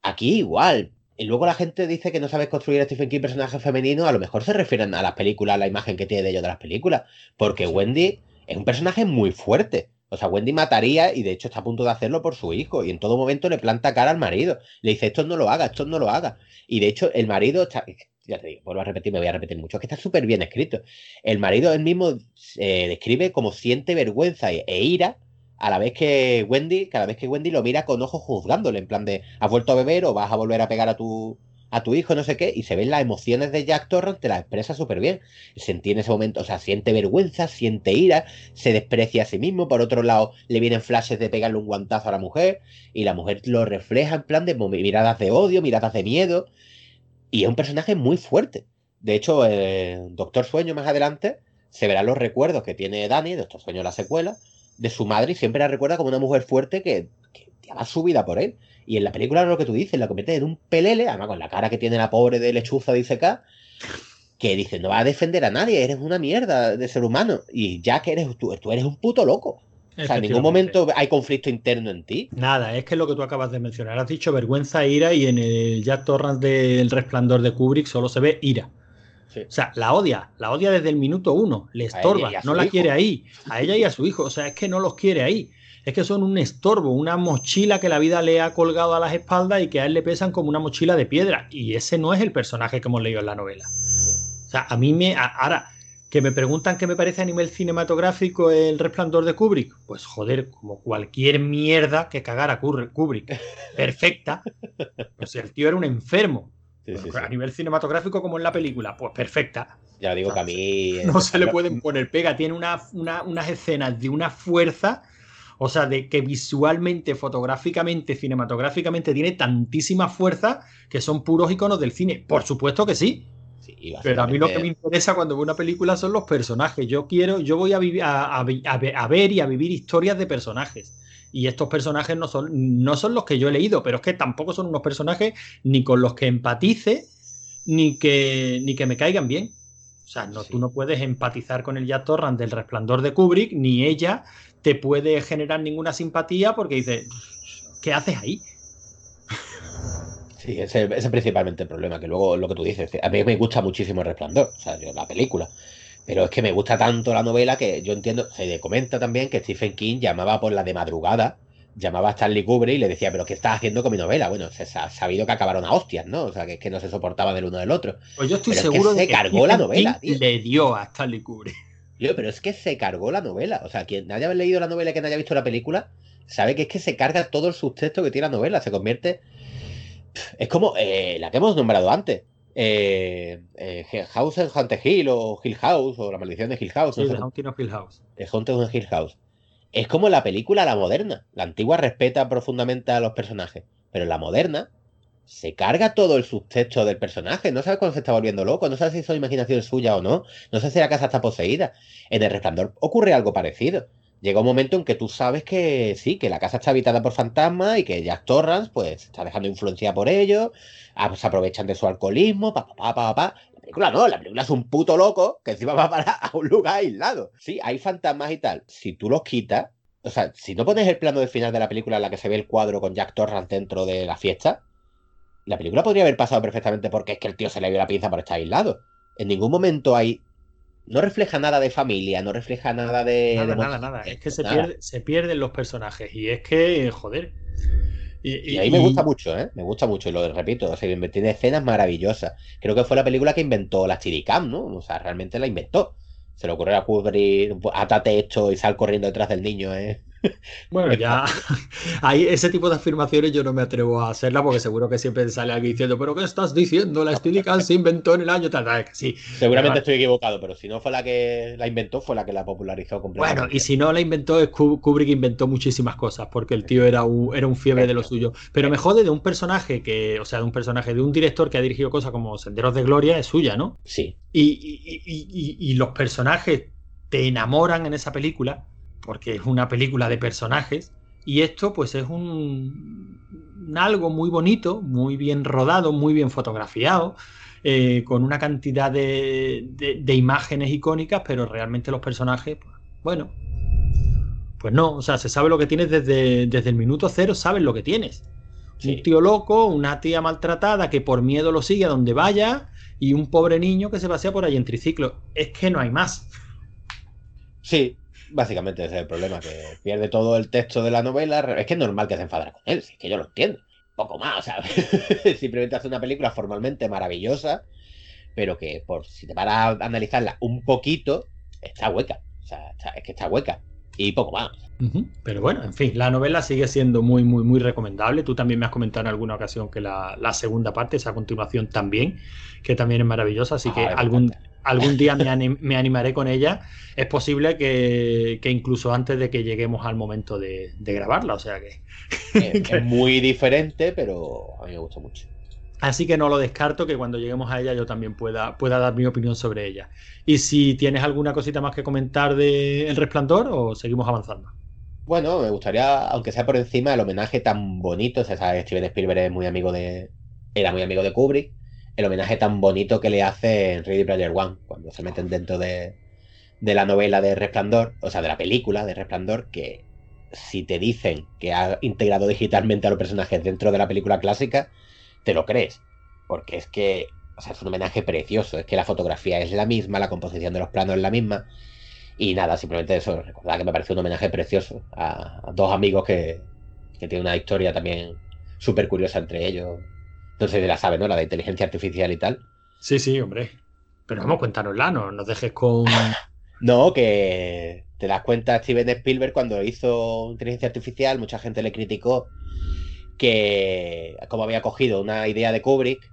Aquí igual, y luego la gente dice que no sabes construir a Stephen King personajes femeninos, a lo mejor se refieren a las películas, a la imagen que tiene de ellos de las películas. Porque Wendy es un personaje muy fuerte. O sea, Wendy mataría y de hecho está a punto de hacerlo por su hijo. Y en todo momento le planta cara al marido. Le dice, esto no lo haga, esto no lo haga. Y de hecho, el marido está. Ya te digo, vuelvo a repetir, me voy a repetir mucho. Que está súper bien escrito. El marido él mismo eh, describe como siente vergüenza e, e ira a la vez que Wendy, cada vez que Wendy lo mira con ojos juzgándole, en plan de, ¿has vuelto a beber o vas a volver a pegar a tu, a tu hijo, no sé qué? Y se ven las emociones de Jack Torrance, te las expresa súper bien. Se entiende ese momento, o sea, siente vergüenza, siente ira, se desprecia a sí mismo. Por otro lado, le vienen flashes de pegarle un guantazo a la mujer y la mujer lo refleja en plan de miradas de odio, miradas de miedo. Y es un personaje muy fuerte. De hecho, Doctor Sueño más adelante se verán los recuerdos que tiene Dani, Doctor Sueño la secuela, de su madre y siempre la recuerda como una mujer fuerte que, que daba su vida por él. Y en la película lo que tú dices, la convierte en un pelele, además con la cara que tiene la pobre de lechuza, dice acá, que dice, no va a defender a nadie, eres una mierda de ser humano. Y ya que eres tú, tú eres un puto loco. O sea, en ningún momento hay conflicto interno en ti. Nada, es que lo que tú acabas de mencionar. Has dicho vergüenza, ira, y en el Jack Torrance del resplandor de Kubrick solo se ve ira. O sea, la odia, la odia desde el minuto uno, le estorba, no la quiere ahí, a ella y a su hijo, o sea, es que no los quiere ahí, es que son un estorbo, una mochila que la vida le ha colgado a las espaldas y que a él le pesan como una mochila de piedra, y ese no es el personaje que hemos leído en la novela. O sea, a mí me, ahora, que me preguntan qué me parece a nivel cinematográfico el resplandor de Kubrick, pues joder, como cualquier mierda que cagara Kubrick, perfecta, pues el tío era un enfermo, a nivel cinematográfico, como en la película, pues perfecta. Ya digo que a mí. No se le pueden poner pega. Tiene unas escenas de una fuerza. O sea, de que visualmente, fotográficamente, cinematográficamente tiene tantísima fuerza que son puros iconos del cine. Por supuesto que sí. Pero a mí lo que me interesa cuando veo una película son los personajes. Yo quiero, yo voy a, vivir, a ver y a vivir historias de personajes. Y estos personajes no son, no son los que yo he leído, pero es que tampoco son unos personajes ni con los que empatice, ni que, ni que me caigan bien. O sea, no, tú no puedes empatizar con el Jack Torrance del resplandor de Kubrick, ni ella te puede generar ninguna simpatía porque dice, ¿qué haces ahí? Sí, ese, es principalmente el problema, que luego lo que tú dices, a mí me gusta muchísimo el resplandor, o sea, yo, la película. Pero es que me gusta tanto la novela que yo entiendo, se comenta también que Stephen King llamaba por la de madrugada, llamaba a Stanley Kubrick y le decía, pero ¿qué estás haciendo con mi novela? Bueno, se ha sabido que acabaron a hostias, ¿no? O sea, que es que no se soportaba del uno del otro. Pues yo estoy seguro que se cargó la novela, tío. Le dio a Stanley Kubrick. Yo, pero es que se cargó la novela. O sea, quien haya leído la novela y quien haya visto la película, sabe que es que se carga todo el subtexto que tiene la novela. Se convierte. Es como eh, la que hemos nombrado antes eh, eh, House en Haunted Hill o Hill House o La Maldición de Hill House. Sí, no Haunting of Hill House. The Haunted of Hill House. Es como la película La Moderna. La antigua respeta profundamente a los personajes, pero la moderna se carga todo el subtexto del personaje. No sabe cuándo se está volviendo loco, no sabe si son imaginación suya o no, no sé si la casa está poseída. En El Resplandor ocurre algo parecido. Llega un momento en que tú sabes que sí, que la casa está habitada por fantasmas y que Jack Torrance pues está dejando influencia por ellos, Ah, se aprovechan de su alcoholismo, pa, pa, pa, pa, La película no, la película es un puto loco que encima va para [LAUGHS] a un lugar aislado. Sí, hay fantasmas y tal. Si tú los quitas, o sea, si no pones el plano de final de la película en la que se ve el cuadro con Jack Torrance dentro de la fiesta, la película podría haber pasado perfectamente porque es que el tío se le dio la pinza por estar aislado. En ningún momento hay. No refleja nada de familia, no refleja nada de. Nada, nada, nada. Es que se, pierde, se pierden los personajes. Y es que, joder. Y, ahí me gusta mucho, ¿eh? Me gusta mucho, y lo repito, o sea, tiene escenas maravillosas. Creo que fue la película que inventó la Chiricam, ¿no? O sea, realmente la inventó. Se le ocurrió a cubrir, atate esto y sal corriendo detrás del niño, ¿eh? [LAUGHS] Bueno, ya [LAUGHS] hay ese tipo de afirmaciones yo no me atrevo a hacerla porque seguro que siempre sale alguien diciendo, pero ¿qué estás diciendo? La Steadicam se inventó en el año tal, tal, sí. Seguramente estoy equivocado, pero si no fue la que la inventó, fue la que la popularizó completamente. Bueno, y si no la inventó, Kubrick inventó muchísimas cosas porque el tío era un, era un fiebre de lo suyo. Pero me jode de un personaje que, o sea, de un personaje, de un director que ha dirigido cosas como Senderos de Gloria, es suya, ¿no? Sí. y, y los personajes te enamoran en esa película porque es una película de personajes y esto pues es un, algo muy bonito, muy bien rodado, muy bien fotografiado, eh, con una cantidad de, imágenes icónicas, pero realmente los personajes, pues, bueno, pues no, o sea, se sabe lo que tienes desde, desde el minuto cero, sabes lo que tienes. Un tío loco, una tía maltratada que por miedo lo sigue a donde vaya y un pobre niño que se pasea por ahí en triciclo. Es que no hay más. Sí, básicamente ese es el problema, que pierde todo el texto de la novela. Es que es normal que se enfadara con él, es que yo lo entiendo. Poco más, ¿sabes? [LAUGHS] Simplemente hace una película formalmente maravillosa, pero que por si te paras a analizarla un poquito, está hueca. O sea, es que está hueca. Y poco más. Pero bueno, en fin, la novela sigue siendo muy, muy, muy recomendable. Tú también me has comentado en alguna ocasión que la, segunda parte, esa continuación también, que también es maravillosa. Así que algún, algún día me, animaré con ella. Es posible que, incluso antes de que lleguemos al momento de, grabarla. O sea [LAUGHS] que. Es, muy diferente, pero a mí me gusta mucho. Así que no lo descarto que cuando lleguemos a ella yo también pueda, pueda dar mi opinión sobre ella. Y si tienes alguna cosita más que comentar de El Resplandor o seguimos avanzando. Bueno, me gustaría, aunque sea por encima, el homenaje tan bonito. O sea, Steven Spielberg es muy amigo de. Era muy amigo de Kubrick. El homenaje tan bonito que le hace en Ready Player One, cuando se meten dentro de, de la novela de Resplandor, o sea, de la película de Resplandor, que si te dicen que ha integrado digitalmente a los personajes dentro de la película clásica, te lo crees. Porque es que, o sea, es un homenaje precioso. Es que la fotografía es la misma, la composición de los planos es la misma. Y nada, simplemente eso, recordar que me parece un homenaje precioso a, dos amigos que, que, tienen una historia también súper curiosa entre ellos. Sé si la sabes, ¿no? La de inteligencia artificial y tal. Sí, sí, hombre. Pero vamos, cuéntanosla, no nos dejes con. [LAUGHS] no, que te das cuenta Steven Spielberg cuando hizo inteligencia artificial, mucha gente le criticó que como había cogido una idea de Kubrick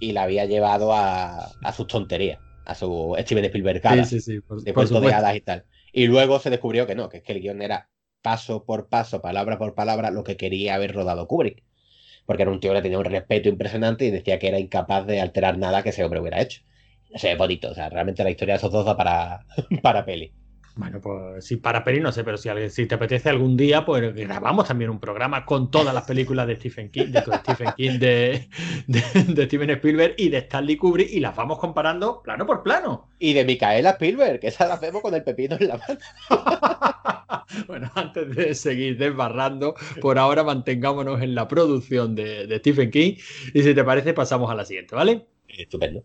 y la había llevado a, a sus tonterías a su Steven Spielberg sí, sí, de cuentos de hadas y tal. Y luego se descubrió que no, que es que el guion era paso por paso, palabra por palabra, lo que quería haber rodado Kubrick. Porque era un tío que tenía un respeto impresionante y decía que era incapaz de alterar nada que ese hombre hubiera hecho. O sea, es bonito. O sea, realmente la historia de esos dos da para, [LAUGHS] para peli. Bueno, pues si para peli no sé, pero si, si te apetece algún día, pues grabamos también un programa con todas las películas de Stephen King, de Stephen King, de, Steven Spielberg y de Stanley Kubrick y las vamos comparando plano por plano. Y de Micaela Spielberg, que esa la vemos con el pepino en la mano. [LAUGHS] bueno, antes de seguir desbarrando, por ahora mantengámonos en la producción de, de Stephen King y si te parece pasamos a la siguiente, ¿vale? Estupendo.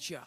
врача.